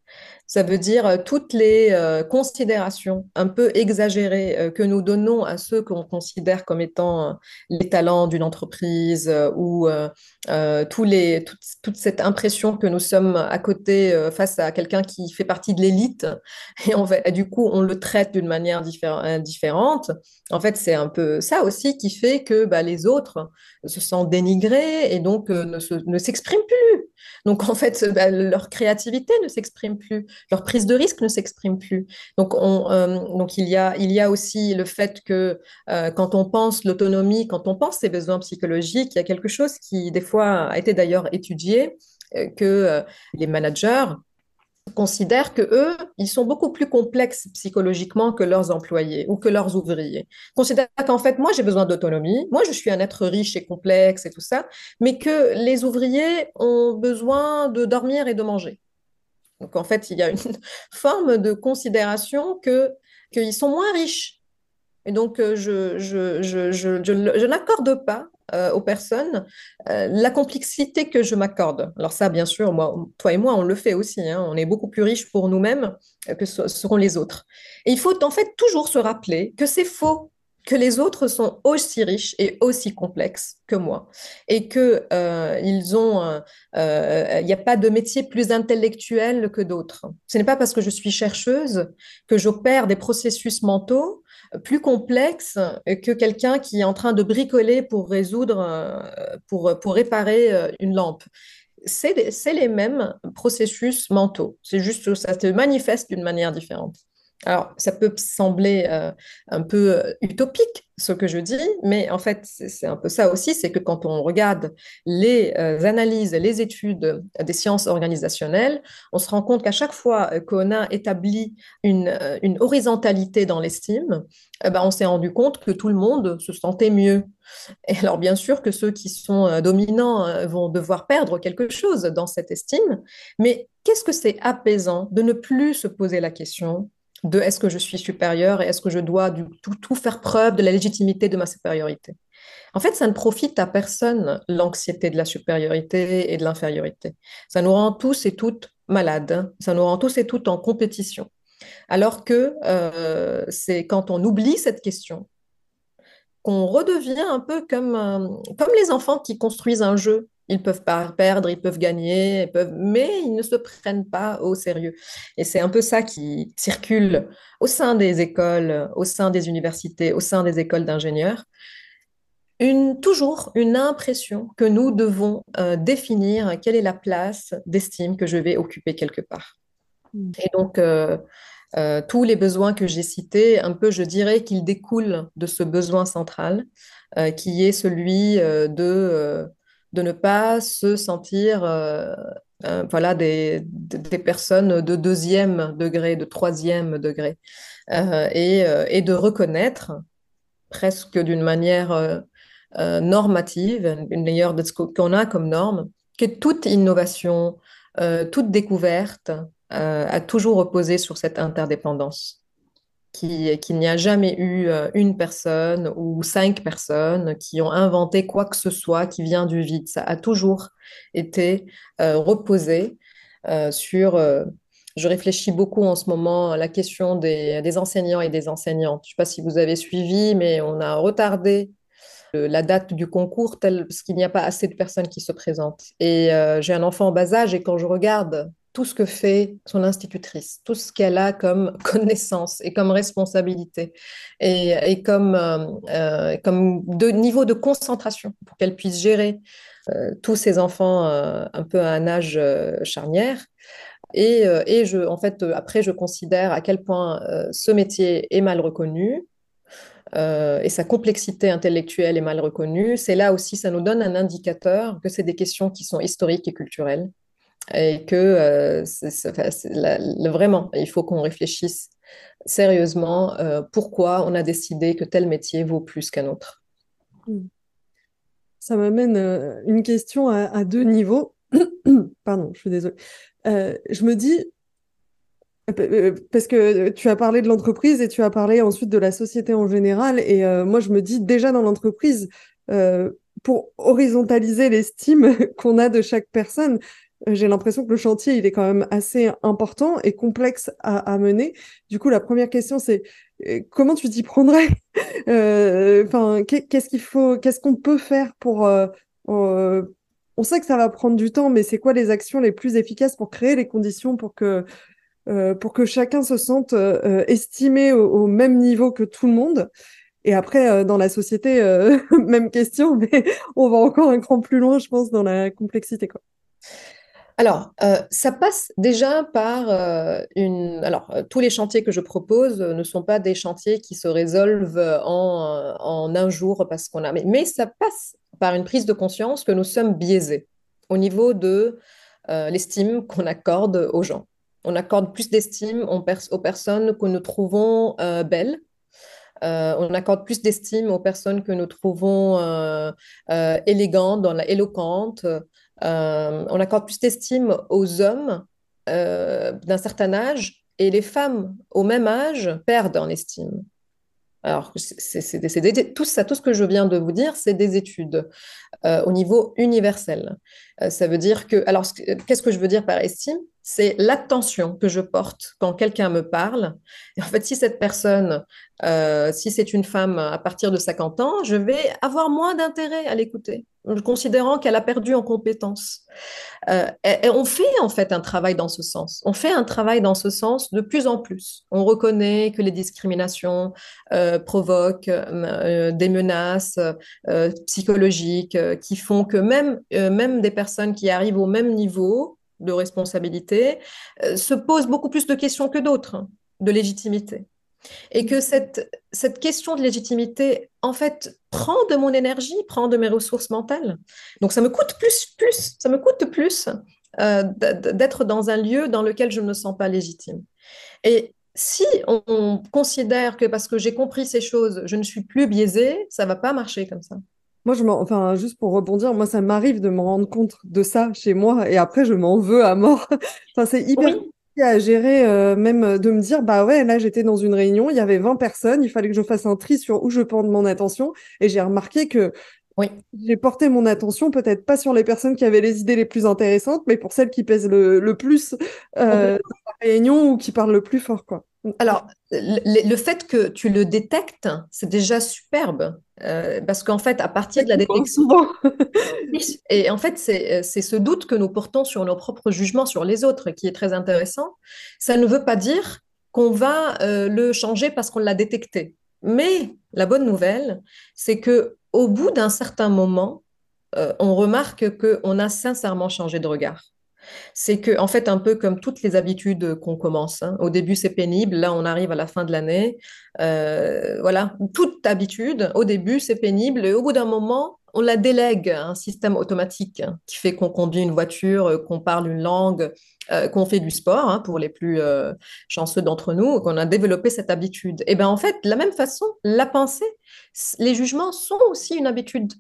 Ça veut dire euh, toutes les euh, considérations un peu exagérées euh, que nous donnons à ceux qu'on considère comme étant les talents d'une entreprise ou toute, cette impression que nous sommes à côté face à quelqu'un qui fait partie de l'élite [laughs] et, du coup on le traite d'une manière différente. En fait, c'est un peu ça aussi qui fait que bah, les autres se sentent dénigrés et donc ne s'expriment Donc en fait, bah, leur créativité ne s'exprime plus leur prise de risque ne s'exprime plus. Donc, on, euh, donc il, y a, il y a aussi le fait que euh, quand on pense l'autonomie, quand on pense ses besoins psychologiques, il y a quelque chose qui, des fois, a été d'ailleurs étudié, euh, que les managers considèrent que eux, ils sont beaucoup plus complexes psychologiquement que leurs employés ou que leurs ouvriers. Considèrent qu'en fait, moi, j'ai besoin d'autonomie, moi, je suis un être riche et complexe et tout ça, mais que les ouvriers ont besoin de dormir et de manger. Donc en fait, il y a une [laughs] forme de considération que qu'ils sont moins riches. Et donc, euh, je, je, je, je n'accorde pas euh, aux personnes euh, la complexité que je m'accorde. Alors ça, bien sûr, moi, toi et moi, on le fait aussi. Hein. On est beaucoup plus riches pour nous-mêmes que ce seront les autres. Et il faut en fait toujours se rappeler que c'est faux que les autres sont aussi riches et aussi complexes que moi et que euh, ils ont euh, euh, il n'y a pas de métier plus intellectuel que d'autres. Ce n'est pas parce que je suis chercheuse que j'opère des processus mentaux plus complexes que quelqu'un qui est en train de bricoler pour résoudre pour pour réparer une lampe c'est les mêmes processus mentaux. C'est juste que ça se manifeste d'une manière différente. Alors, ça peut sembler euh, un peu euh, utopique, ce que je dis, mais en fait, c'est un peu ça aussi, c'est que quand on regarde les euh, analyses, les études des sciences organisationnelles, on se rend compte qu'à chaque fois qu'on a établi une, horizontalité dans l'estime, eh ben, on s'est rendu compte que tout le monde se sentait mieux. Et alors, bien sûr que ceux qui sont dominants vont devoir perdre quelque chose dans cette estime, mais qu'est-ce que c'est apaisant de ne plus se poser la question de est-ce que je suis supérieur et est-ce que je dois du tout, tout, faire preuve de la légitimité de ma supériorité. En fait, ça ne profite à personne l'anxiété de la supériorité et de l'infériorité. Ça nous rend tous et toutes malades, ça nous rend tous et toutes en compétition. Alors que euh, c'est quand on oublie cette question qu'on redevient un peu comme, euh, comme les enfants qui construisent un jeu ils peuvent pas perdre, ils peuvent gagner, ils peuvent... mais ils ne se prennent pas au sérieux. Et c'est un peu ça qui circule au sein des écoles, au sein des universités, au sein des écoles d'ingénieurs. Une, toujours une impression que nous devons euh, définir quelle est la place d'estime que je vais occuper quelque part. Mm. Et donc, euh, euh, tous les besoins que j'ai cités, un peu, je dirais qu'ils découlent de ce besoin central, qui est celui de de ne pas se sentir euh, euh, voilà, des, des, personnes de deuxième degré, de troisième degré, euh, et, et, de reconnaître presque d'une manière normative, une meilleure de ce qu'on a comme norme, que toute innovation, toute découverte a toujours reposé sur cette interdépendance qu'il n'y a jamais eu euh, une personne ou cinq personnes qui ont inventé quoi que ce soit qui vient du vide. Ça a toujours été euh, reposé euh, sur... je réfléchis beaucoup en ce moment à la question des, enseignants et des enseignantes. Je ne sais pas si vous avez suivi, mais on a retardé la date du concours parce qu'il n'y a pas assez de personnes qui se présentent. Et j'ai un enfant en bas âge et quand je regarde tout ce que fait son institutrice, tout ce qu'elle a comme [laughs] connaissance et comme responsabilité et, comme, euh, euh, comme de niveau de concentration pour qu'elle puisse gérer euh, tous ses enfants un peu à un âge charnière. Et, et, je, en fait, après, je considère à quel point ce métier est mal reconnu, et sa complexité intellectuelle est mal reconnue, c'est là aussi, ça nous donne un indicateur que c'est des questions qui sont historiques et culturelles et que euh, vraiment, il faut qu'on réfléchisse sérieusement euh, pourquoi on a décidé que tel métier vaut plus qu'un autre. Hmm. Ça m'amène euh, une question à, deux niveaux. [coughs] Pardon, je suis désolée. je me dis, parce que tu as parlé de l'entreprise et tu as parlé ensuite de la société en général, et moi je me dis déjà dans l'entreprise, pour horizontaliser l'estime [laughs] qu'on a de chaque personne, j'ai l'impression que le chantier, il est quand même assez important et complexe à, mener. Du coup, la première question, c'est euh, comment tu t'y prendrais [laughs] euh, Enfin, qu'est-ce qu'il faut, qu'est-ce qu'on peut faire pour on sait que ça va prendre du temps, mais c'est quoi les actions les plus efficaces pour créer les conditions pour que pour que chacun se sente estimé au, même niveau que tout le monde? Et après, dans la société, [laughs] même question, mais [laughs] on va encore un cran plus loin, je pense, dans la complexité. Quoi. Alors, euh, ça passe déjà par euh, une. Alors, euh, tous les chantiers que je propose ne sont pas des chantiers qui se résolvent en, un jour parce qu'on a. Mais, ça passe par une prise de conscience que nous sommes biaisés au niveau de l'estime qu'on accorde aux gens. On accorde plus d'estime aux, personnes que nous trouvons belles. on accorde plus d'estime aux personnes que nous trouvons élégantes, éloquentes, on accorde plus d'estime aux hommes euh, d'un certain âge et les femmes au même âge perdent en estime. Alors, c'est tout ça, tout ce que je viens de vous dire, c'est des études euh, au niveau universel. Ça veut dire que, alors, qu'est-ce que je veux dire par estime? C'est l'attention que je porte quand quelqu'un me parle. Et en fait, si cette personne, si c'est une femme à partir de 50 ans, je vais avoir moins d'intérêt à l'écouter considérant qu'elle a perdu en compétences. Euh, et, on fait en fait un travail dans ce sens. On fait un travail dans ce sens de plus en plus. On reconnaît que les discriminations euh, provoquent euh, des menaces psychologiques qui font que même, même des personnes personnes qui arrivent au même niveau de responsabilité se posent beaucoup plus de questions que d'autres de légitimité. Et que cette, cette question de légitimité, en fait, prend de mon énergie, prend de mes ressources mentales. Donc, ça me coûte plus, plus, ça me coûte plus euh, d'être dans un lieu dans lequel je ne me sens pas légitime. Et si on, considère que parce que j'ai compris ces choses, je ne suis plus biaisée, ça va pas marcher comme ça. Moi, je enfin, juste pour rebondir, moi, ça m'arrive de me rendre compte de ça chez moi et après, je m'en veux à mort. [laughs] enfin, c'est hyper à gérer, euh, même euh, de me dire, bah ouais, là j'étais dans une réunion, il y avait 20 personnes, il fallait que je fasse un tri sur où je porte mon attention, et j'ai remarqué que oui. j'ai porté mon attention peut-être pas sur les personnes qui avaient les idées les plus intéressantes, mais pour celles qui pèsent le, plus euh, dans la réunion ou qui parlent le plus fort, quoi. Alors, le, fait que tu le détectes, c'est déjà superbe. Euh, parce qu'en fait, à partir de la détection. [laughs] et en fait, c'est ce doute que nous portons sur nos propres jugements sur les autres qui est très intéressant. Ça ne veut pas dire qu'on va euh, le changer parce qu'on l'a détecté. Mais la bonne nouvelle, c'est que au bout d'un certain moment, euh, on remarque qu'on a sincèrement changé de regard c'est que, en fait, un peu comme toutes les habitudes qu'on commence, hein. au début c'est pénible, là on arrive à la fin de l'année, euh, voilà, toute habitude, au début c'est pénible, et au bout d'un moment, on la délègue à un système automatique hein, qui fait qu'on conduit une voiture, euh, qu'on parle une langue, euh, qu'on fait du sport, hein, pour les plus chanceux d'entre nous, qu'on a développé cette habitude. Et bien en fait, de la même façon, la pensée, les jugements sont aussi une habitude.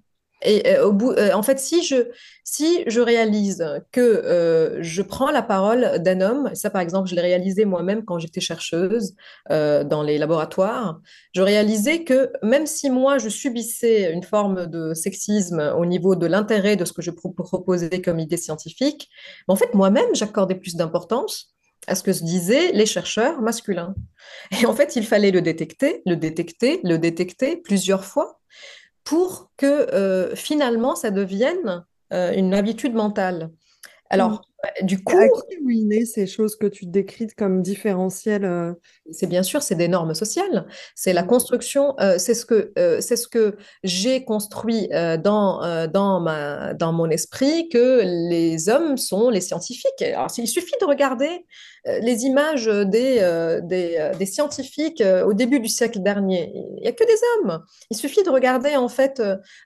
Et euh, au bout, euh, en fait, si je, si je réalise que euh, je prends la parole d'un homme, ça par exemple, je l'ai réalisé moi-même quand j'étais chercheuse dans les laboratoires, je réalisais que même si moi je subissais une forme de sexisme au niveau de l'intérêt de ce que je proposais comme idée scientifique, en fait, moi-même, j'accordais plus d'importance à ce que se disaient les chercheurs masculins. Et en fait, il fallait le détecter, le détecter, le détecter plusieurs fois pour que euh, finalement ça devienne euh, une habitude mentale. Alors, mm. Du coup, à qui ruiner ces choses que tu décris comme différentielles euh? C'est bien sûr, c'est des normes sociales. C'est la construction, euh, c'est ce que euh, c'est ce que j'ai construit dans dans ma dans mon esprit que les hommes sont les scientifiques. Alors, il suffit de regarder les images des des, des, scientifiques au début du siècle dernier. Il n'y a que des hommes. Il suffit de regarder en fait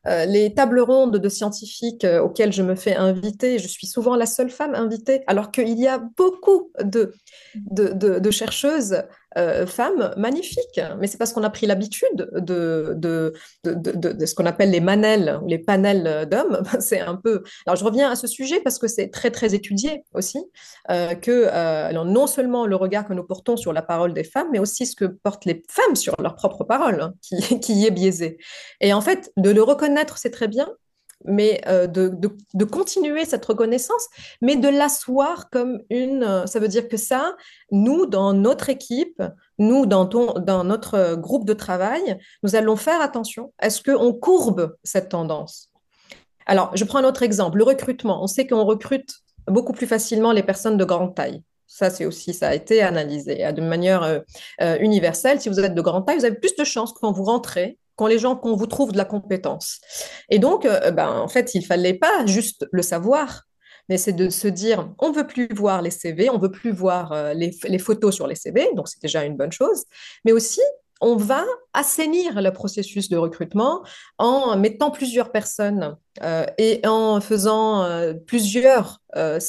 les tables rondes de scientifiques auxquelles je me fais inviter. Je suis souvent la seule femme alors qu'il y a beaucoup de, de, chercheuses euh, femmes magnifiques. Mais c'est parce qu'on a pris l'habitude de, de, de, ce qu'on appelle les manels ou les panels d'hommes. [laughs] C'est un peu. Alors je reviens à ce sujet parce que c'est très très étudié aussi euh, que euh, non seulement le regard que nous portons sur la parole des femmes, mais aussi ce que portent les femmes sur leur propre parole, hein, qui, [laughs] qui est biaisé. Et en fait, de le reconnaître, c'est très bien, mais euh, de, continuer cette reconnaissance, mais de l'asseoir comme une... Euh, ça veut dire que ça, nous, dans notre équipe, nous, dans, dans notre groupe de travail, nous allons faire attention. Est-ce qu'on courbe cette tendance Alors, je prends un autre exemple, le recrutement. On sait qu'on recrute beaucoup plus facilement les personnes de grande taille. Ça, c'est aussi, ça a été analysé hein, de manière euh, universelle. Si vous êtes de grande taille, vous avez plus de chances quand vous rentrez les gens, qu'on vous trouve de la compétence. Et donc, euh, ben, en fait, il fallait pas juste le savoir, mais c'est de se dire, on veut plus voir les CV, on veut plus voir euh, les, les, photos sur les CV, donc c'est déjà une bonne chose, mais aussi on va assainir le processus de recrutement en mettant plusieurs personnes euh, et en faisant euh, plusieurs, euh,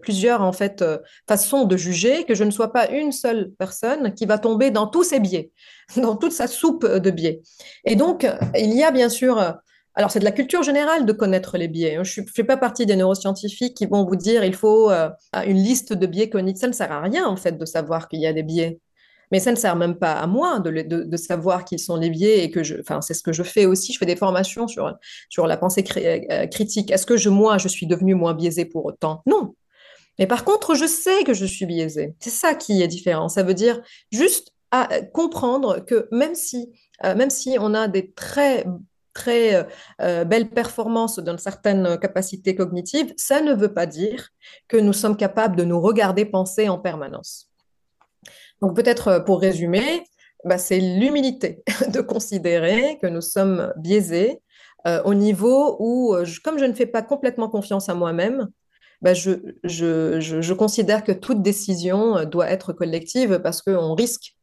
plusieurs en fait façons de juger, que je ne sois pas une seule personne qui va tomber dans tous ces biais, [laughs] dans toute sa soupe de biais. Et donc, il y a bien sûr alors, c'est de la culture générale de connaître les biais. Je ne fais pas partie des neuroscientifiques qui vont vous dire il faut une liste de biais cognitifs. Ça ne sert à rien, en fait, de savoir qu'il y a des biais. Mais ça ne sert même pas à moi de, savoir qui sont les biais et que je, enfin, c'est ce que je fais aussi. Je fais des formations sur, sur la pensée euh, critique. Est-ce que moi, je suis devenue moins biaisée pour autant? Non. Mais par contre, je sais que je suis biaisée. C'est ça qui est différent. Ça veut dire juste à euh, comprendre que même si, euh, même si on a des très très belles performances dans certaines capacités cognitives, ça ne veut pas dire que nous sommes capables de nous regarder penser en permanence. Donc peut-être euh, pour résumer, bah, c'est l'humilité [laughs] de considérer que nous sommes biaisés euh, au niveau où, euh, comme je ne fais pas complètement confiance à moi-même, bah, je, considère que toute décision doit être collective parce qu'on risque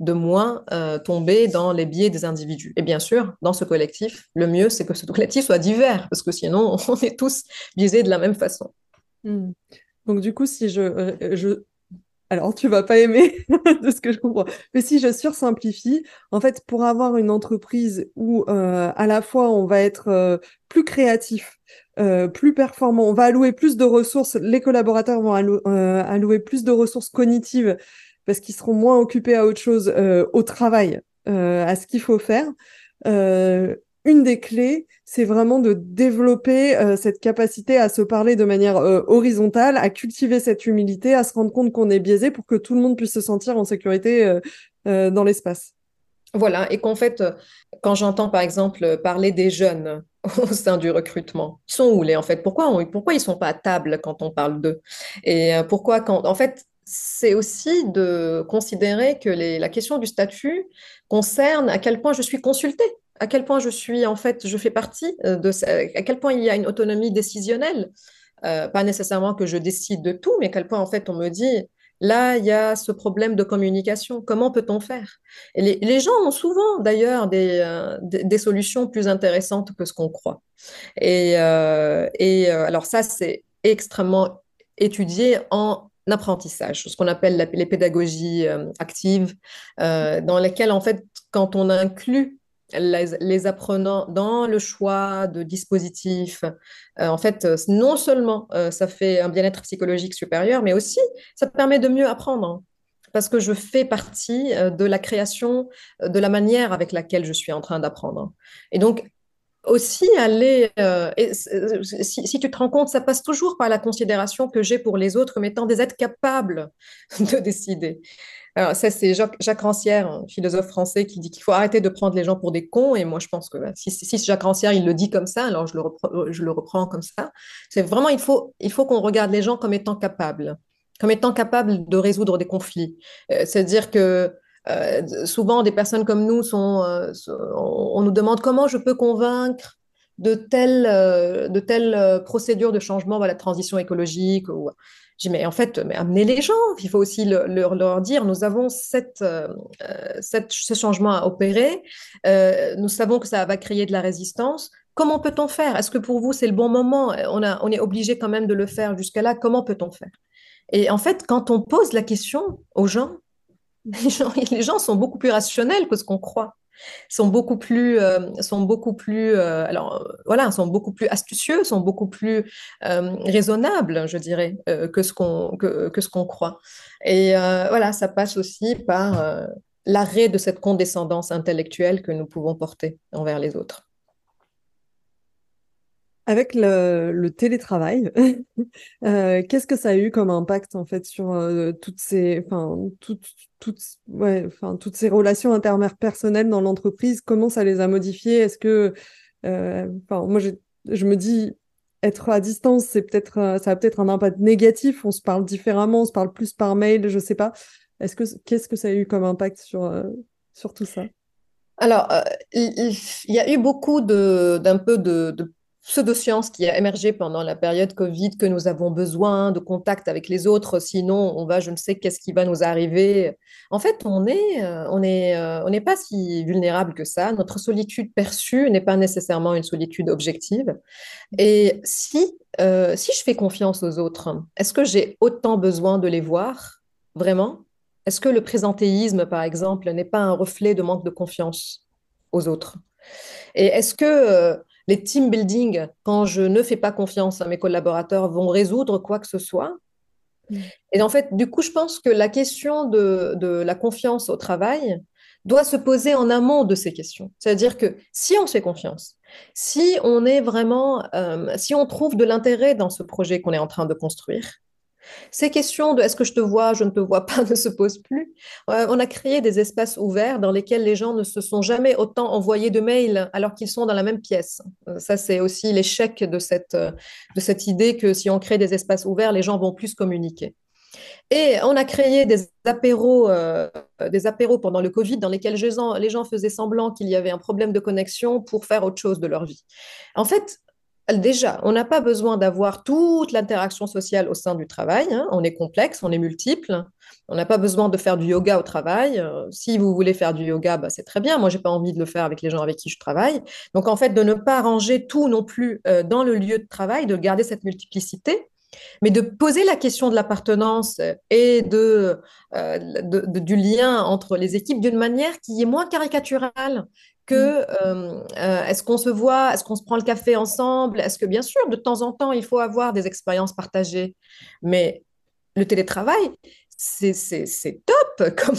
de moins tomber dans les biais des individus. Et bien sûr, dans ce collectif, le mieux, c'est que ce collectif soit divers, parce que sinon, [laughs] on est tous biaisés de la même façon. Hmm. Donc du coup, si je... Alors, tu vas pas aimer [laughs] de ce que je comprends. Mais si je sursimplifie, en fait, pour avoir une entreprise où euh, à la fois on va être euh, plus créatif, euh, plus performant, on va allouer plus de ressources, les collaborateurs vont allou- allouer plus de ressources cognitives parce qu'ils seront moins occupés à autre chose, au travail, à ce qu'il faut faire. Une des clés, c'est vraiment de développer euh, cette capacité à se parler de manière euh, horizontale, à cultiver cette humilité, à se rendre compte qu'on est biaisé pour que tout le monde puisse se sentir en sécurité euh, dans l'espace. Voilà, et qu'en fait, quand j'entends par exemple parler des jeunes [laughs] au sein du recrutement, ils sont où les en fait? Pourquoi, on- pourquoi ils sont pas à table quand on parle d'eux? Et pourquoi quand en fait, c'est aussi de considérer que la question du statut concerne à quel point je suis consultée, à quel point je suis en fait, je fais partie euh, de ça, à quel point il y a une autonomie décisionnelle. Euh, pas nécessairement que je décide de tout, mais à quel point en fait on me dit, là, il y a ce problème de communication, comment peut-on faire? Les, gens ont souvent d'ailleurs des, euh, des, des solutions plus intéressantes que ce qu'on croit. Et, et alors ça, c'est extrêmement étudié en apprentissage, ce qu'on appelle les pédagogies actives, dans lesquelles en fait, quand on inclut les, apprenants dans le choix de dispositifs, euh, en fait, euh, non seulement euh, ça fait un bien-être psychologique supérieur, mais aussi ça permet de mieux apprendre parce que je fais partie de la création de la manière avec laquelle je suis en train d'apprendre. Et donc, aussi aller, si, si tu te rends compte, ça passe toujours par la considération que j'ai pour les autres comme étant des êtres capables [laughs] de décider. Alors, ça, c'est Jacques, Rancière, un philosophe français, qui dit qu'il faut arrêter de prendre les gens pour des cons. Et moi, je pense que bah, si, Jacques Rancière, il le dit comme ça, alors je le reprends, je le reprends comme ça. C'est vraiment, il faut, il faut qu'on regarde les gens comme étant capables, comme étant capables de résoudre des conflits. Euh, C'est-à-dire que euh, souvent, des personnes comme nous, sont, euh, sont- on, on nous demande comment je peux convaincre de telle, euh, de euh, procédure de changement à la transition écologique. Ou... Dis, mais en fait, mais amenez les gens. Il faut aussi le- leur, dire, nous avons cette, euh, ce changement à opérer. Nous savons que ça va créer de la résistance. Comment peut-on faire? Est-ce que pour vous, c'est le bon moment? On a, on est obligé quand même de le faire jusqu'à là. Comment peut-on faire? Et en fait, quand on pose la question aux gens, [laughs] les gens sont beaucoup plus rationnels que ce qu'on croit. Sont beaucoup plus, euh, sont beaucoup plus, euh, alors euh, voilà, sont beaucoup plus astucieux, sont beaucoup plus raisonnables, je dirais, que ce qu'on que, ce qu'on croit. Et voilà, ça passe aussi par l'arrêt de cette condescendance intellectuelle que nous pouvons porter envers les autres. Avec le, télétravail, [laughs] euh, qu'est-ce que ça a eu comme impact en fait sur euh, toutes ces, enfin, toutes, toutes, ouais, enfin, toutes ces relations interpersonnelles dans l'entreprise? Comment ça les a modifiées? Est-ce que, euh, moi, je, je me dis, être à distance, c'est peut-être, euh, ça a peut-être un impact négatif. On se parle différemment, on se parle plus par mail, je sais pas. Est-ce que, qu'est-ce que ça a eu comme impact sur, sur tout ça? Alors, il, y a eu beaucoup d'un peu de pseudo-science qui a émergé pendant la période Covid, que nous avons besoin de contact avec les autres, sinon on va, je ne sais qu'est-ce qui va nous arriver. En fait, on est, euh, on est, euh, on n'est pas si vulnérable que ça. Notre solitude perçue n'est pas nécessairement une solitude objective. Et si, euh, si je fais confiance aux autres, est-ce que j'ai autant besoin de les voir, vraiment? Est-ce que le présentéisme, par exemple, n'est pas un reflet de manque de confiance aux autres? Et est-ce que les team building, quand je ne fais pas confiance à mes collaborateurs, vont résoudre quoi que ce soit? Mm. Et en fait, du coup, je pense que la question de, de la confiance au travail doit se poser en amont de ces questions. C'est-à-dire que si on se fait confiance, si on est vraiment, euh, si on trouve de l'intérêt dans ce projet qu'on est en train de construire, ces questions de est-ce que je te vois, je ne te vois pas [laughs] ne se posent plus. Euh, on a créé des espaces ouverts dans lesquels les gens ne se sont jamais autant envoyés de mails alors qu'ils sont dans la même pièce. Euh, ça, c'est aussi l'échec de cette, de cette idée que si on crée des espaces ouverts, les gens vont plus communiquer. Et on a créé des apéros, euh, des apéros pendant le Covid dans lesquels les gens, les gens faisaient semblant qu'il y avait un problème de connexion pour faire autre chose de leur vie. En fait, Déjà, on n'a pas besoin d'avoir toute l'interaction sociale au sein du travail. hein. On est complexe, on est multiple. On n'a pas besoin de faire du yoga au travail. Euh, si vous voulez faire du yoga, bah, c'est très bien. Moi, j'ai pas envie de le faire avec les gens avec qui je travaille. Donc, en fait, de ne pas ranger tout non plus euh, dans le lieu de travail, de garder cette multiplicité, mais de poser la question de l'appartenance et euh, de- de- du lien entre les équipes d'une manière qui est moins caricaturale. Que euh, euh, est-ce qu'on se voit, est-ce qu'on se prend le café ensemble, est-ce que bien sûr, de temps en temps, il faut avoir des expériences partagées, mais le télétravail, c'est top [laughs] comme,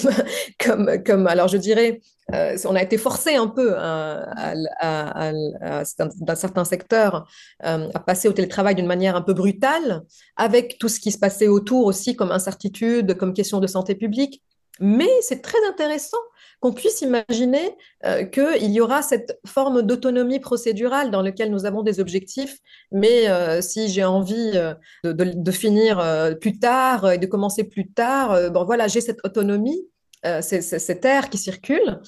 comme, comme, alors je dirais, euh, on a été forcé un peu hein, à- à- à- dans certains secteurs euh, à passer au télétravail d'une manière un peu brutale, avec tout ce qui se passait autour aussi comme incertitude, comme question de santé publique. Mais c'est très intéressant qu'on puisse imaginer euh, qu'il y aura cette forme d'autonomie procédurale dans laquelle nous avons des objectifs, mais euh, si j'ai envie euh, de, finir plus tard et de commencer plus tard, voilà, j'ai cette autonomie, c'est c'est- cet air qui circule,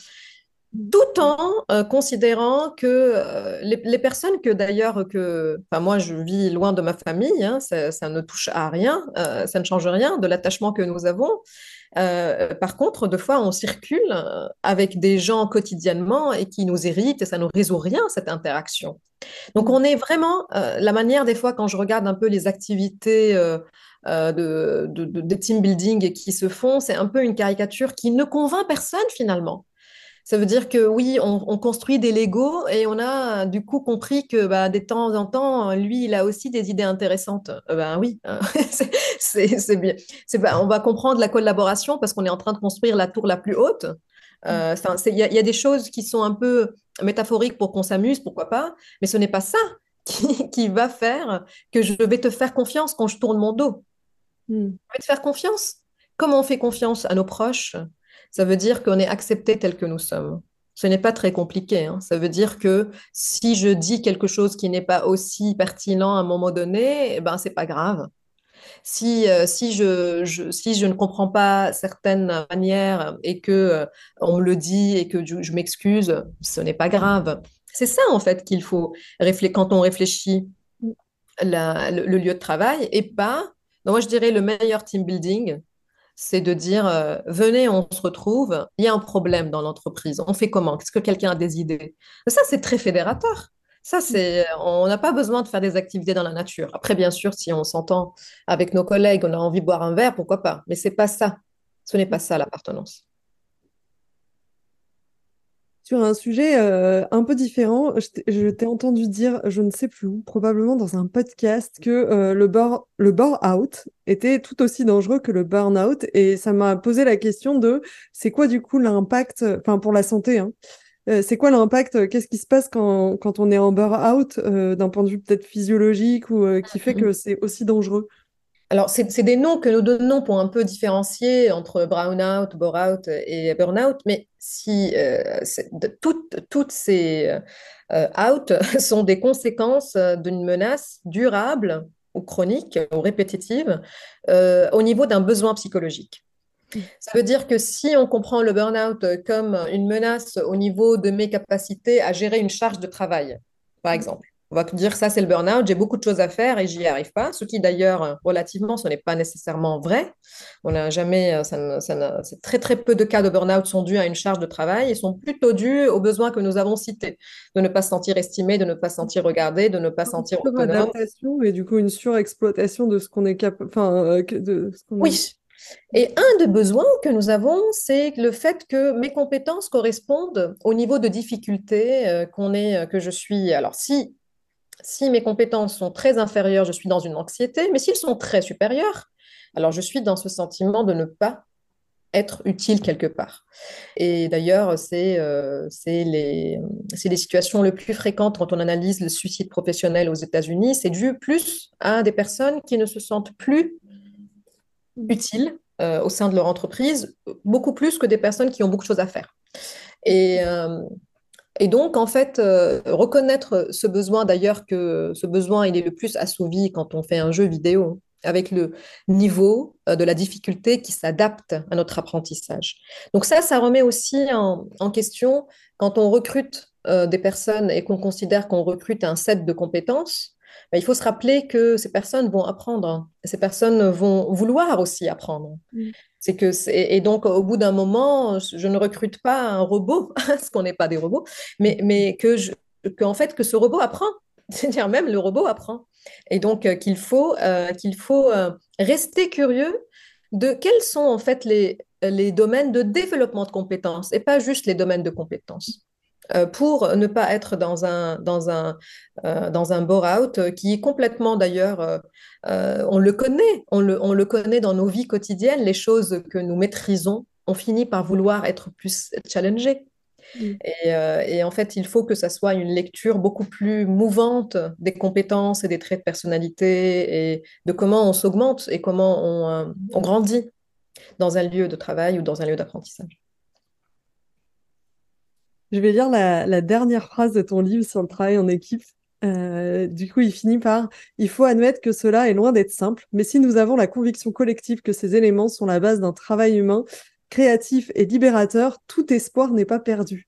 tout en euh, considérant que euh, les, personnes que d'ailleurs que, enfin moi je vis loin de ma famille, hein, ça, ne touche à rien, euh, ça ne change rien de l'attachement que nous avons. Par contre, deux fois on circule avec des gens quotidiennement et qui nous irritent et ça ne résout rien cette interaction. Donc on est vraiment la manière des fois quand je regarde un peu les activités de, de, de team building qui se font, c'est un peu une caricature qui ne convainc personne finalement. Ça veut dire que oui, on, on construit des Legos et on a du coup compris que bah, de temps en temps, lui, il a aussi des idées intéressantes. Euh, ben oui, hein, [laughs] c'est bien. On va comprendre la collaboration parce qu'on est en train de construire la tour la plus haute. Euh, c'est- Il y, a il y a des choses qui sont un peu métaphoriques pour qu'on s'amuse, pourquoi pas, mais ce n'est pas ça [laughs] qui, qui va faire que je vais te faire confiance quand je tourne mon dos. Mm. Je vais te faire confiance. Comment on fait confiance à nos proches? Ça veut dire qu'on est accepté tel que nous sommes. Ce n'est pas très compliqué, hein. Ça veut dire que si je dis quelque chose qui n'est pas aussi pertinent à un moment donné, eh ben, c'est pas grave. Si, euh, si je, si je ne comprends pas certaines manières et que euh, on me le dit et que je, m'excuse, ce n'est pas grave. C'est ça, en fait, qu'il faut réfléchir quand on réfléchit le, le lieu de travail et pas, donc moi je dirais le meilleur team building, c'est de dire euh, venez, on se retrouve, il y a un problème dans l'entreprise, on fait comment? Est-ce que quelqu'un a des idées? Ça, c'est très fédérateur. Ça, c'est, on n'a pas besoin de faire des activités dans la nature. Après, bien sûr, si on s'entend avec nos collègues, on a envie de boire un verre, pourquoi pas? Mais c'est pas ça. Ce n'est pas ça l'appartenance. Sur un sujet euh, un peu différent, je t'ai entendu dire, je ne sais plus où, probablement dans un podcast, que euh, le bore, le bore-out était tout aussi dangereux que le burn-out. Et ça m'a posé la question de, c'est quoi du coup l'impact, enfin pour la santé, hein, euh, c'est quoi l'impact, qu'est-ce qui se passe quand, quand on est en burn-out, euh, d'un point de vue peut-être physiologique ou qui fait que c'est aussi dangereux? Alors, c'est des noms que nous donnons pour un peu différencier entre brown-out, bore-out et burn-out, mais si euh, toutes, toutes ces euh, out [laughs] sont des conséquences euh, d'une menace durable ou chronique ou répétitive euh, au niveau d'un besoin psychologique. Ça veut dire que si on comprend le burn-out comme une menace au niveau de mes capacités à gérer une charge de travail, par exemple, on va dire ça c'est le burn-out, j'ai beaucoup de choses à faire et j'y arrive pas, ce qui d'ailleurs relativement ce n'est pas nécessairement vrai. On n'a jamais, ça ne- ça c'est très très peu de cas de burn-out sont dus à une charge de travail et sont plutôt dus aux besoins que nous avons cités, de ne pas se sentir estimé, de ne pas se sentir regardé, de ne pas se sentir autonome. et du coup une surexploitation de ce qu'on est capable, enfin, euh, de ce qu'on est- Oui. Et un des besoins que nous avons, c'est le fait que mes compétences correspondent au niveau de difficulté euh, qu'on est, euh, que je suis. Alors, si, si mes compétences sont très inférieures, je suis dans une anxiété, mais s'ils sont très supérieures, alors je suis dans ce sentiment de ne pas être utile quelque part. Et d'ailleurs, c'est euh, c'est les situations les plus fréquentes quand on analyse le suicide professionnel aux États-Unis. C'est dû plus à des personnes qui ne se sentent plus utiles euh, au sein de leur entreprise, beaucoup plus que des personnes qui ont beaucoup de choses à faire. Et, euh, et donc, en fait, euh, reconnaître ce besoin, d'ailleurs, que ce besoin, il est le plus assouvi quand on fait un jeu vidéo. avec le niveau de la difficulté qui s'adapte à notre apprentissage. Donc ça, ça remet aussi en, question quand on recrute des personnes et qu'on considère qu'on recrute un set de compétences. Ben, il faut se rappeler que ces personnes vont apprendre, ces personnes vont vouloir aussi apprendre. Mm. C'est que et donc au bout d'un moment, je ne recrute pas un robot, [laughs] parce qu'on n'est pas des robots, mais, mais que, je, que en fait que ce robot apprend. [laughs] C'est-à-dire même le robot apprend. Et donc euh, qu'il faut, euh, qu'il faut euh, rester curieux de quels sont en fait les, les domaines de développement de compétences et pas juste les domaines de compétences. Euh, pour ne pas être dans un, dans un, euh, dans un bore-out qui est complètement d'ailleurs, euh, on le connaît, on le, on le connaît dans nos vies quotidiennes, les choses que nous maîtrisons, on finit par vouloir être plus challengé. Mm. Et, et, en fait, il faut que ça soit une lecture beaucoup plus mouvante des compétences et des traits de personnalité et de comment on s'augmente et comment on, on grandit dans un lieu de travail ou dans un lieu d'apprentissage. Je vais lire la, dernière phrase de ton livre sur le travail en équipe. Euh, du coup, il finit par Il faut admettre que cela est loin d'être simple, mais si nous avons la conviction collective que ces éléments sont la base d'un travail humain créatif et libérateur, tout espoir n'est pas perdu.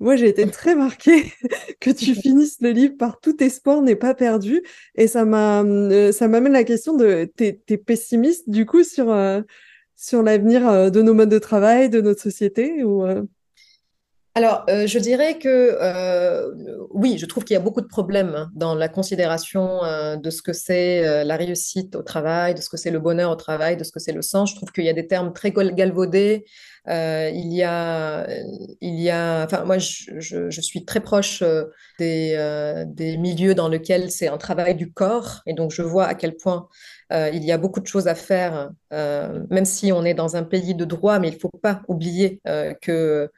Moi, j'ai été très marquée [laughs] que tu finisses le livre par tout espoir n'est pas perdu. Et euh, ça m'amène la question de, t'es, es pessimiste, du coup, sur, euh, sur l'avenir de nos modes de travail, de notre société ou, alors, euh, je dirais que euh, oui, je trouve qu'il y a beaucoup de problèmes dans la considération euh, de ce que c'est la réussite au travail, de ce que c'est le bonheur au travail, de ce que c'est le sens. Je trouve qu'il y a des termes très galvaudés. il y a, il y a, enfin, moi, je, suis très proche des, des milieux dans lesquels c'est un travail du corps, et donc je vois à quel point euh, il y a beaucoup de choses à faire, euh, même si on est dans un pays de droit, mais il ne faut pas oublier euh, que,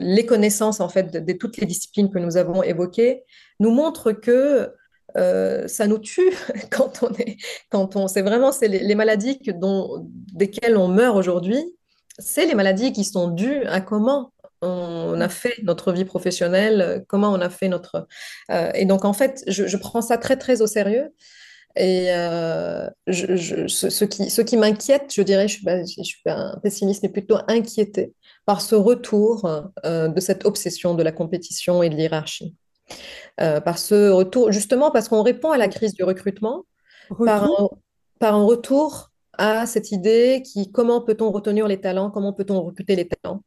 les connaissances en fait de, toutes les disciplines que nous avons évoquées nous montrent que ça nous tue [laughs] quand on est, quand on, c'est vraiment c'est les, maladies que, dont, desquelles on meurt aujourd'hui, c'est les maladies qui sont dues à comment on a fait notre vie professionnelle, comment on a fait notre... et donc, en fait, je, je, prends ça très, très au sérieux. Et euh, ce, qui, ce qui m'inquiète, je dirais, je ne suis, suis, pas un pessimiste, mais plutôt inquiété par ce retour euh, de cette obsession de la compétition et de l'hierarchie. Euh, par ce retour, justement parce qu'on répond à la crise du recrutement par un, par un, retour à cette idée qui comment peut-on retenir les talents, comment peut-on recruter les talents?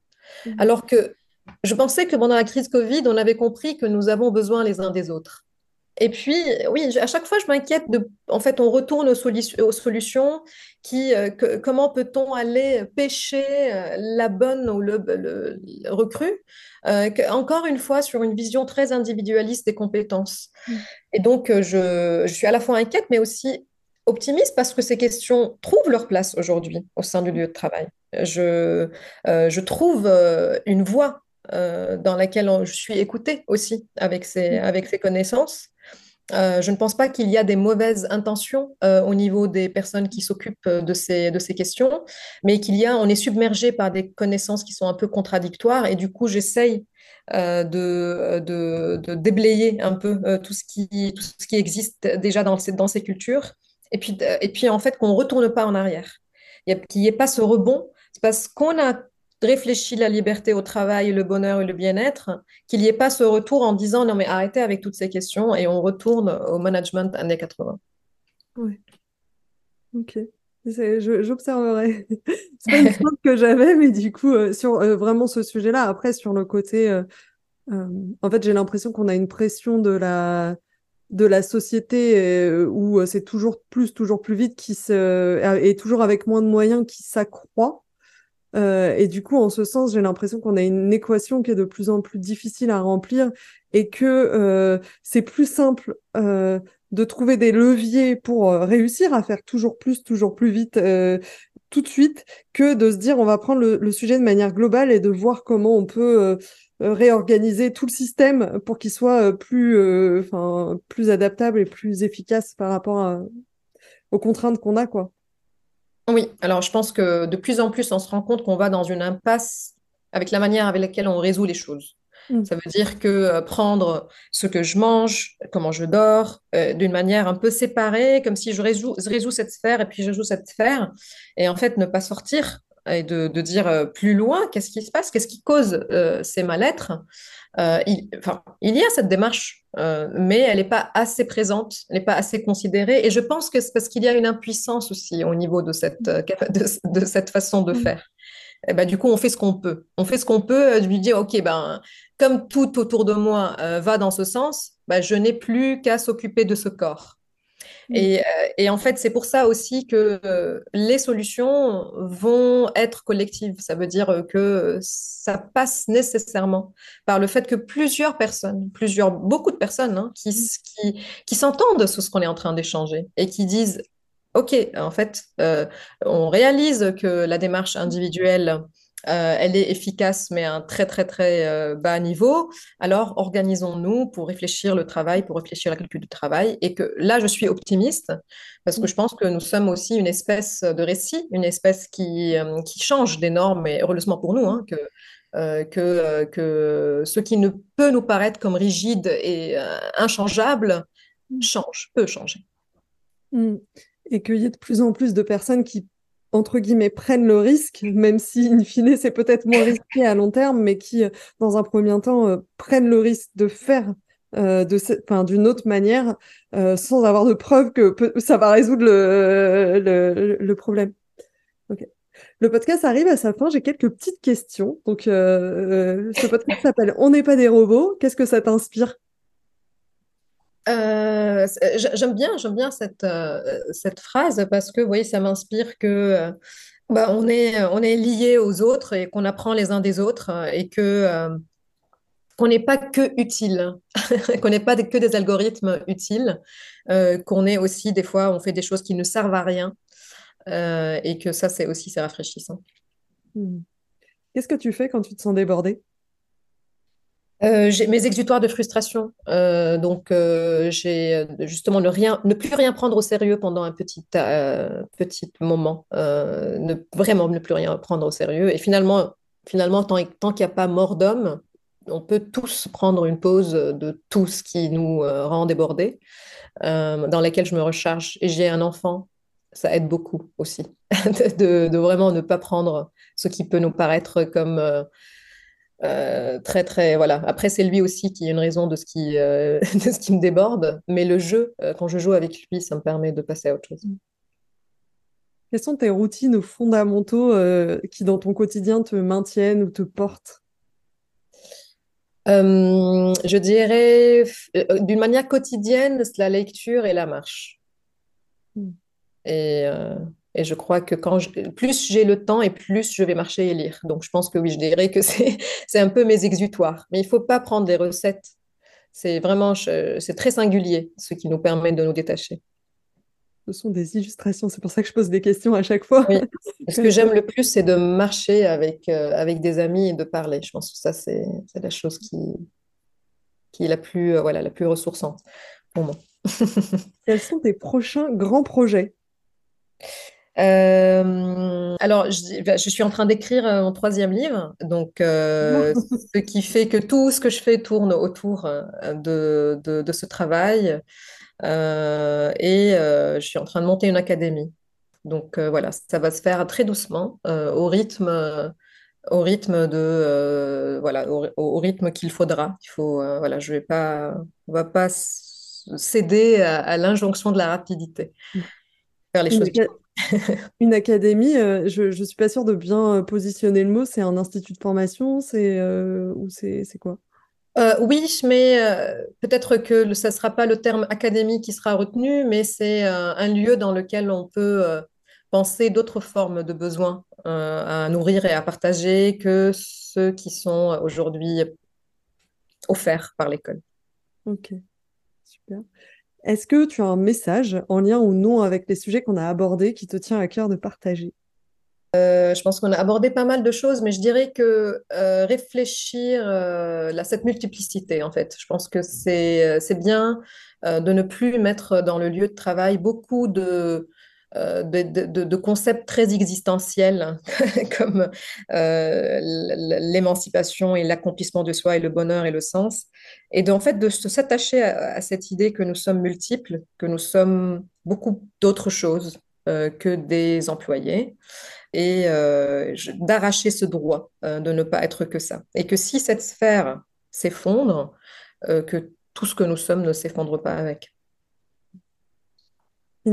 Mmh. Alors que je pensais que pendant la crise Covid, on avait compris que nous avons besoin les uns des autres. Et puis, oui, à chaque fois, je m'inquiète de. En fait, on retourne aux, solutions qui. Euh, comment peut-on aller pêcher euh, la bonne ou le, recrue euh, Encore une fois, sur une vision très individualiste des compétences. Mm. Et donc, je, je, suis à la fois inquiète, mais aussi optimiste parce que ces questions trouvent leur place aujourd'hui au sein du lieu de travail. Je, je trouve une voie dans laquelle je suis écoutée aussi avec ces, mm. avec ces connaissances. Euh, je ne pense pas qu'il y a des mauvaises intentions euh, au niveau des personnes qui s'occupent de ces, de ces questions, mais qu'il y a, on est submergé par des connaissances qui sont un peu contradictoires et du coup, j'essaye euh, de, de, déblayer un peu tout, ce qui, tout ce qui existe déjà dans, ces, dans ces cultures et puis, et puis en fait qu'on ne retourne pas en arrière, qu'il n'y ait pas ce rebond. Parce qu'on a réfléchit la liberté au travail, le bonheur et le bien-être, qu'il n'y ait pas ce retour en disant non mais arrêtez avec toutes ces questions et on retourne au management années 80. Oui. Ok. J'observerai. [laughs] C'est pas une chose que j'avais, mais du coup, euh, sur euh, vraiment ce sujet-là, après, sur le côté. Euh, en fait, j'ai l'impression qu'on a une pression de la, de la société où c'est toujours plus, toujours plus vite, qui se, et toujours avec moins de moyens qui s'accroît. Euh, et du coup, en ce sens, j'ai l'impression qu'on a une équation qui est de plus en plus difficile à remplir et que euh, c'est plus simple euh, de trouver des leviers pour réussir à faire toujours plus, toujours plus vite, tout de suite, que de se dire on va prendre le, sujet de manière globale et de voir comment on peut réorganiser tout le système pour qu'il soit plus, enfin, plus adaptable et plus efficace par rapport aux contraintes qu'on a, quoi. Oui, alors je pense que de plus en plus, on se rend compte qu'on va dans une impasse avec la manière avec laquelle on résout les choses. Mm. Ça veut dire que euh, prendre ce que je mange, comment je dors, euh, d'une manière un peu séparée, comme si je résous, je résous cette sphère et puis je joue cette sphère, et en fait ne pas sortir et de, de dire euh, plus loin qu'est-ce qui se passe, qu'est-ce qui cause ces mal-être. Euh, il, enfin, il y a cette démarche, euh, mais elle n'est pas assez présente, elle n'est pas assez considérée, et je pense que c'est parce qu'il y a une impuissance aussi au niveau de cette, euh, capa- de, de cette façon de Mm. faire. Et ben, du coup, on fait ce qu'on peut. On fait ce qu'on peut, euh, lui dire, OK, ben, comme tout autour de moi euh, va dans ce sens, ben, je n'ai plus qu'à s'occuper de ce corps. Et, euh, et en fait, c'est pour ça aussi que euh, les solutions vont être collectives. Ça veut dire euh, que ça passe nécessairement par le fait que plusieurs personnes, plusieurs, beaucoup de personnes hein, qui, s- qui, qui s'entendent sur ce qu'on est en train d'échanger et qui disent, OK, en fait, euh, on réalise que la démarche individuelle, euh, elle est efficace, mais à un très, très, très euh, bas niveau. Alors, organisons-nous pour réfléchir le travail, pour réfléchir la culture du travail. Et que là, je suis optimiste parce que je pense que nous sommes aussi une espèce de récit, une espèce qui, euh, qui change des normes, et heureusement pour nous, hein, que, que, que ce qui ne peut nous paraître comme rigide et inchangeable change, peut changer. Mm. Et qu'il y ait de plus en plus de personnes qui, entre guillemets, prennent le risque, même si, in fine, c'est peut-être moins risqué à long terme, mais qui, euh, dans un premier temps, euh, prennent le risque de faire euh, d'une autre manière, sans avoir de preuve que ça va résoudre le, problème. Le podcast arrive à sa fin, j'ai quelques petites questions. Donc, ce podcast s'appelle On n'est pas des robots. Qu'est-ce que ça t'inspire? Euh, j'aime bien, j'aime bien cette, euh, cette phrase parce que, vous voyez, ça m'inspire que euh, bah, on est, on est liés aux autres et qu'on apprend les uns des autres et que qu'on n'est pas que utile, [laughs] qu'on n'est pas que des algorithmes utiles, qu'on est aussi des fois, on fait des choses qui ne servent à rien et que ça, c'est aussi, c'est rafraîchissant. Qu'est-ce que tu fais quand tu te sens débordé? Euh, j'ai mes exutoires de frustration. Euh, donc, euh, j'ai justement ne rien, ne plus rien prendre au sérieux pendant un petit, petit moment. Ne, vraiment ne plus rien prendre au sérieux. Et finalement, finalement tant, qu'il n'y a pas mort d'homme, on peut tous prendre une pause de tout ce qui nous rend débordés, dans lesquels je me recharge. Et j'ai un enfant, ça aide beaucoup aussi, [laughs] de vraiment ne pas prendre ce qui peut nous paraître comme... euh, très, très, voilà. Après, c'est lui aussi qui est une raison de ce qui, euh, [laughs] de ce qui me déborde. Mais le jeu, euh, quand je joue avec lui, ça me permet de passer à autre chose. Quelles sont tes routines ou fondamentaux qui, dans ton quotidien, te maintiennent ou te portent? Je dirais, d'une manière quotidienne, c'est la lecture et la marche. Hmm. Et, et je crois que quand je- plus j'ai le temps et plus je vais marcher et lire. Donc, je pense que oui, je dirais que [laughs] c'est, c'est un peu mes exutoires. Mais il faut pas prendre des recettes. C'est vraiment, c'est très singulier, ce qui nous permet de nous détacher. Ce sont des illustrations, c'est pour ça que je pose des questions à chaque fois. Oui. [laughs] Ce que j'aime le plus, c'est de marcher avec, euh, avec des amis et de parler. Je pense que ça, c'est, c'est la chose qui, qui est la plus, euh, voilà, la plus ressourçante pour moi. [laughs] Quels sont tes prochains grands projets? Euh, alors, je, bah, je suis en train d'écrire euh, mon troisième livre, donc euh, [laughs] ce qui fait que tout ce que je fais tourne autour de, de, de ce travail. Euh, et je suis en train de monter une académie. Donc voilà, ça va se faire très doucement, au rythme, au rythme de, euh, voilà, au, au rythme qu'il faudra. Il faut, euh, voilà, je vais pas, on va pas céder à, à l'injonction de la rapidité, faire les choses [laughs] une académie, euh, je ne suis pas sûre de bien euh, positionner le mot. C'est un institut de formation, c'est euh, ou c'est c'est quoi? Oui, mais peut-être que ça ne sera pas le terme académie qui sera retenu, mais c'est un lieu dans lequel on peut penser d'autres formes de besoins à nourrir et à partager que ceux qui sont aujourd'hui offerts par l'école. Ok, super. Est-ce que tu as un message en lien ou non avec les sujets qu'on a abordés qui te tient à cœur de partager? Euh, je pense qu'on a abordé pas mal de choses, mais je dirais que euh, réfléchir euh, à cette multiplicité, en fait, je pense que c'est euh, bien euh, de ne plus mettre dans le lieu de travail beaucoup de, de, concepts très existentiels [laughs] comme l'émancipation et l'accomplissement de soi et le bonheur et le sens. Et de, en fait, de s'attacher à, cette idée que nous sommes multiples, que nous sommes beaucoup d'autres choses que des employés et d'arracher ce droit de ne pas être que ça. Et que si cette sphère s'effondre, que tout ce que nous sommes ne s'effondre pas avec.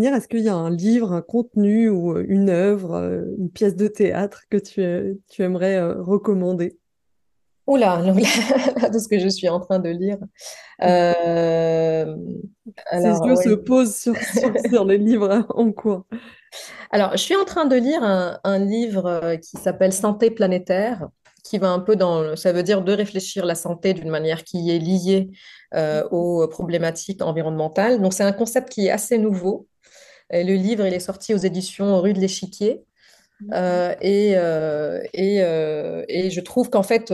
Est-ce qu'il y a un livre, un contenu ou euh, une œuvre, euh, une pièce de théâtre que tu, euh, tu aimerais recommander? Oula, [laughs] tout ce que je suis en train de lire. [laughs] Euh, alors, yeux se posent [laughs] sur, sur, les livres en cours. Alors, je suis en train de lire un, un livre qui s'appelle Santé planétaire qui va un peu dans, ça veut dire de réfléchir la santé d'une manière qui est liée euh, mm-hmm. aux problématiques environnementales. Donc c'est un concept qui est assez nouveau. Le livre, il est sorti aux éditions Rue de l'Échiquier. Mm-hmm. Euh, et, euh, et, et, je trouve qu'en fait,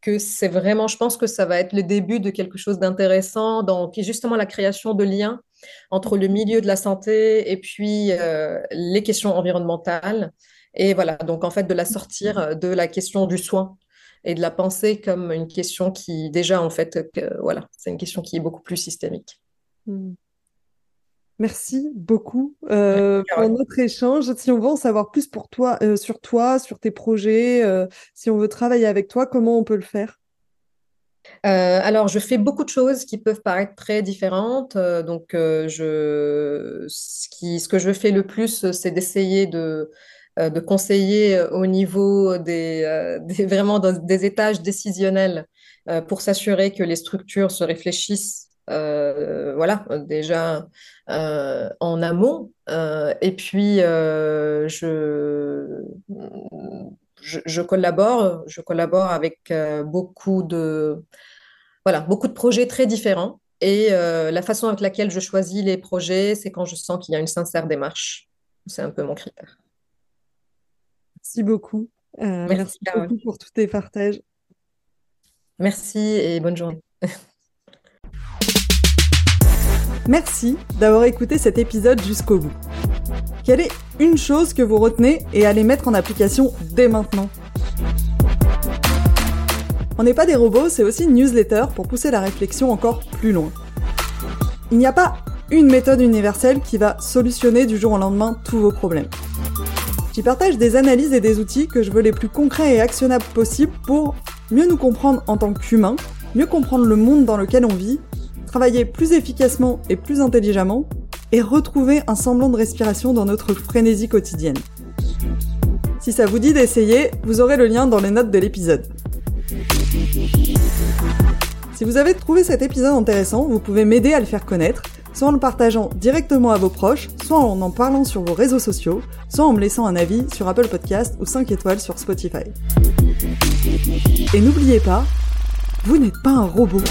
que c'est vraiment, je pense que ça va être le début de quelque chose d'intéressant, dans justement la création de liens entre le milieu de la santé et puis les questions environnementales. Et voilà, donc en fait, de la sortir euh, de la question du soin et de la penser comme une question qui, déjà, en fait, voilà, c'est une question qui est beaucoup plus systémique. Hmm. Merci beaucoup euh, pour notre échange. Si on veut en savoir plus pour toi, euh, sur toi, sur tes projets, si on veut travailler avec toi, comment on peut le faire? Alors, je fais beaucoup de choses qui peuvent paraître très différentes. donc, je, ce, qui, ce que je fais le plus, c'est d'essayer de, euh, de conseiller euh, au niveau des, euh, [laughs] vraiment des étages décisionnels pour s'assurer que les structures se réfléchissent voilà, déjà en amont. et puis, je, je, collabore, je collabore avec beaucoup de, voilà, beaucoup de projets très différents. Et la façon avec laquelle je choisis les projets, c'est quand je sens qu'il y a une sincère démarche. C'est un peu mon critère. Merci beaucoup. Euh, merci, beaucoup pour tous tes partages. Merci et bonne journée. [laughs] Merci d'avoir écouté cet épisode jusqu'au bout. Quelle est une chose que vous retenez et allez mettre en application dès maintenant? On n'est pas des robots, c'est aussi une newsletter pour pousser la réflexion encore plus loin. Il n'y a pas une méthode universelle qui va solutionner du jour au lendemain tous vos problèmes. J'y partage des analyses et des outils que je veux les plus concrets et actionnables possibles pour mieux nous comprendre en tant qu'humains, mieux comprendre le monde dans lequel on vit, travailler plus efficacement et plus intelligemment, et retrouver un semblant de respiration dans notre frénésie quotidienne. Si ça vous dit d'essayer, vous aurez le lien dans les notes de l'épisode. Si vous avez trouvé cet épisode intéressant, vous pouvez m'aider à le faire connaître soit en le partageant directement à vos proches, soit en en parlant sur vos réseaux sociaux, soit en me laissant un avis sur Apple Podcast ou 5 étoiles sur Spotify. Et n'oubliez pas, vous n'êtes pas un robot.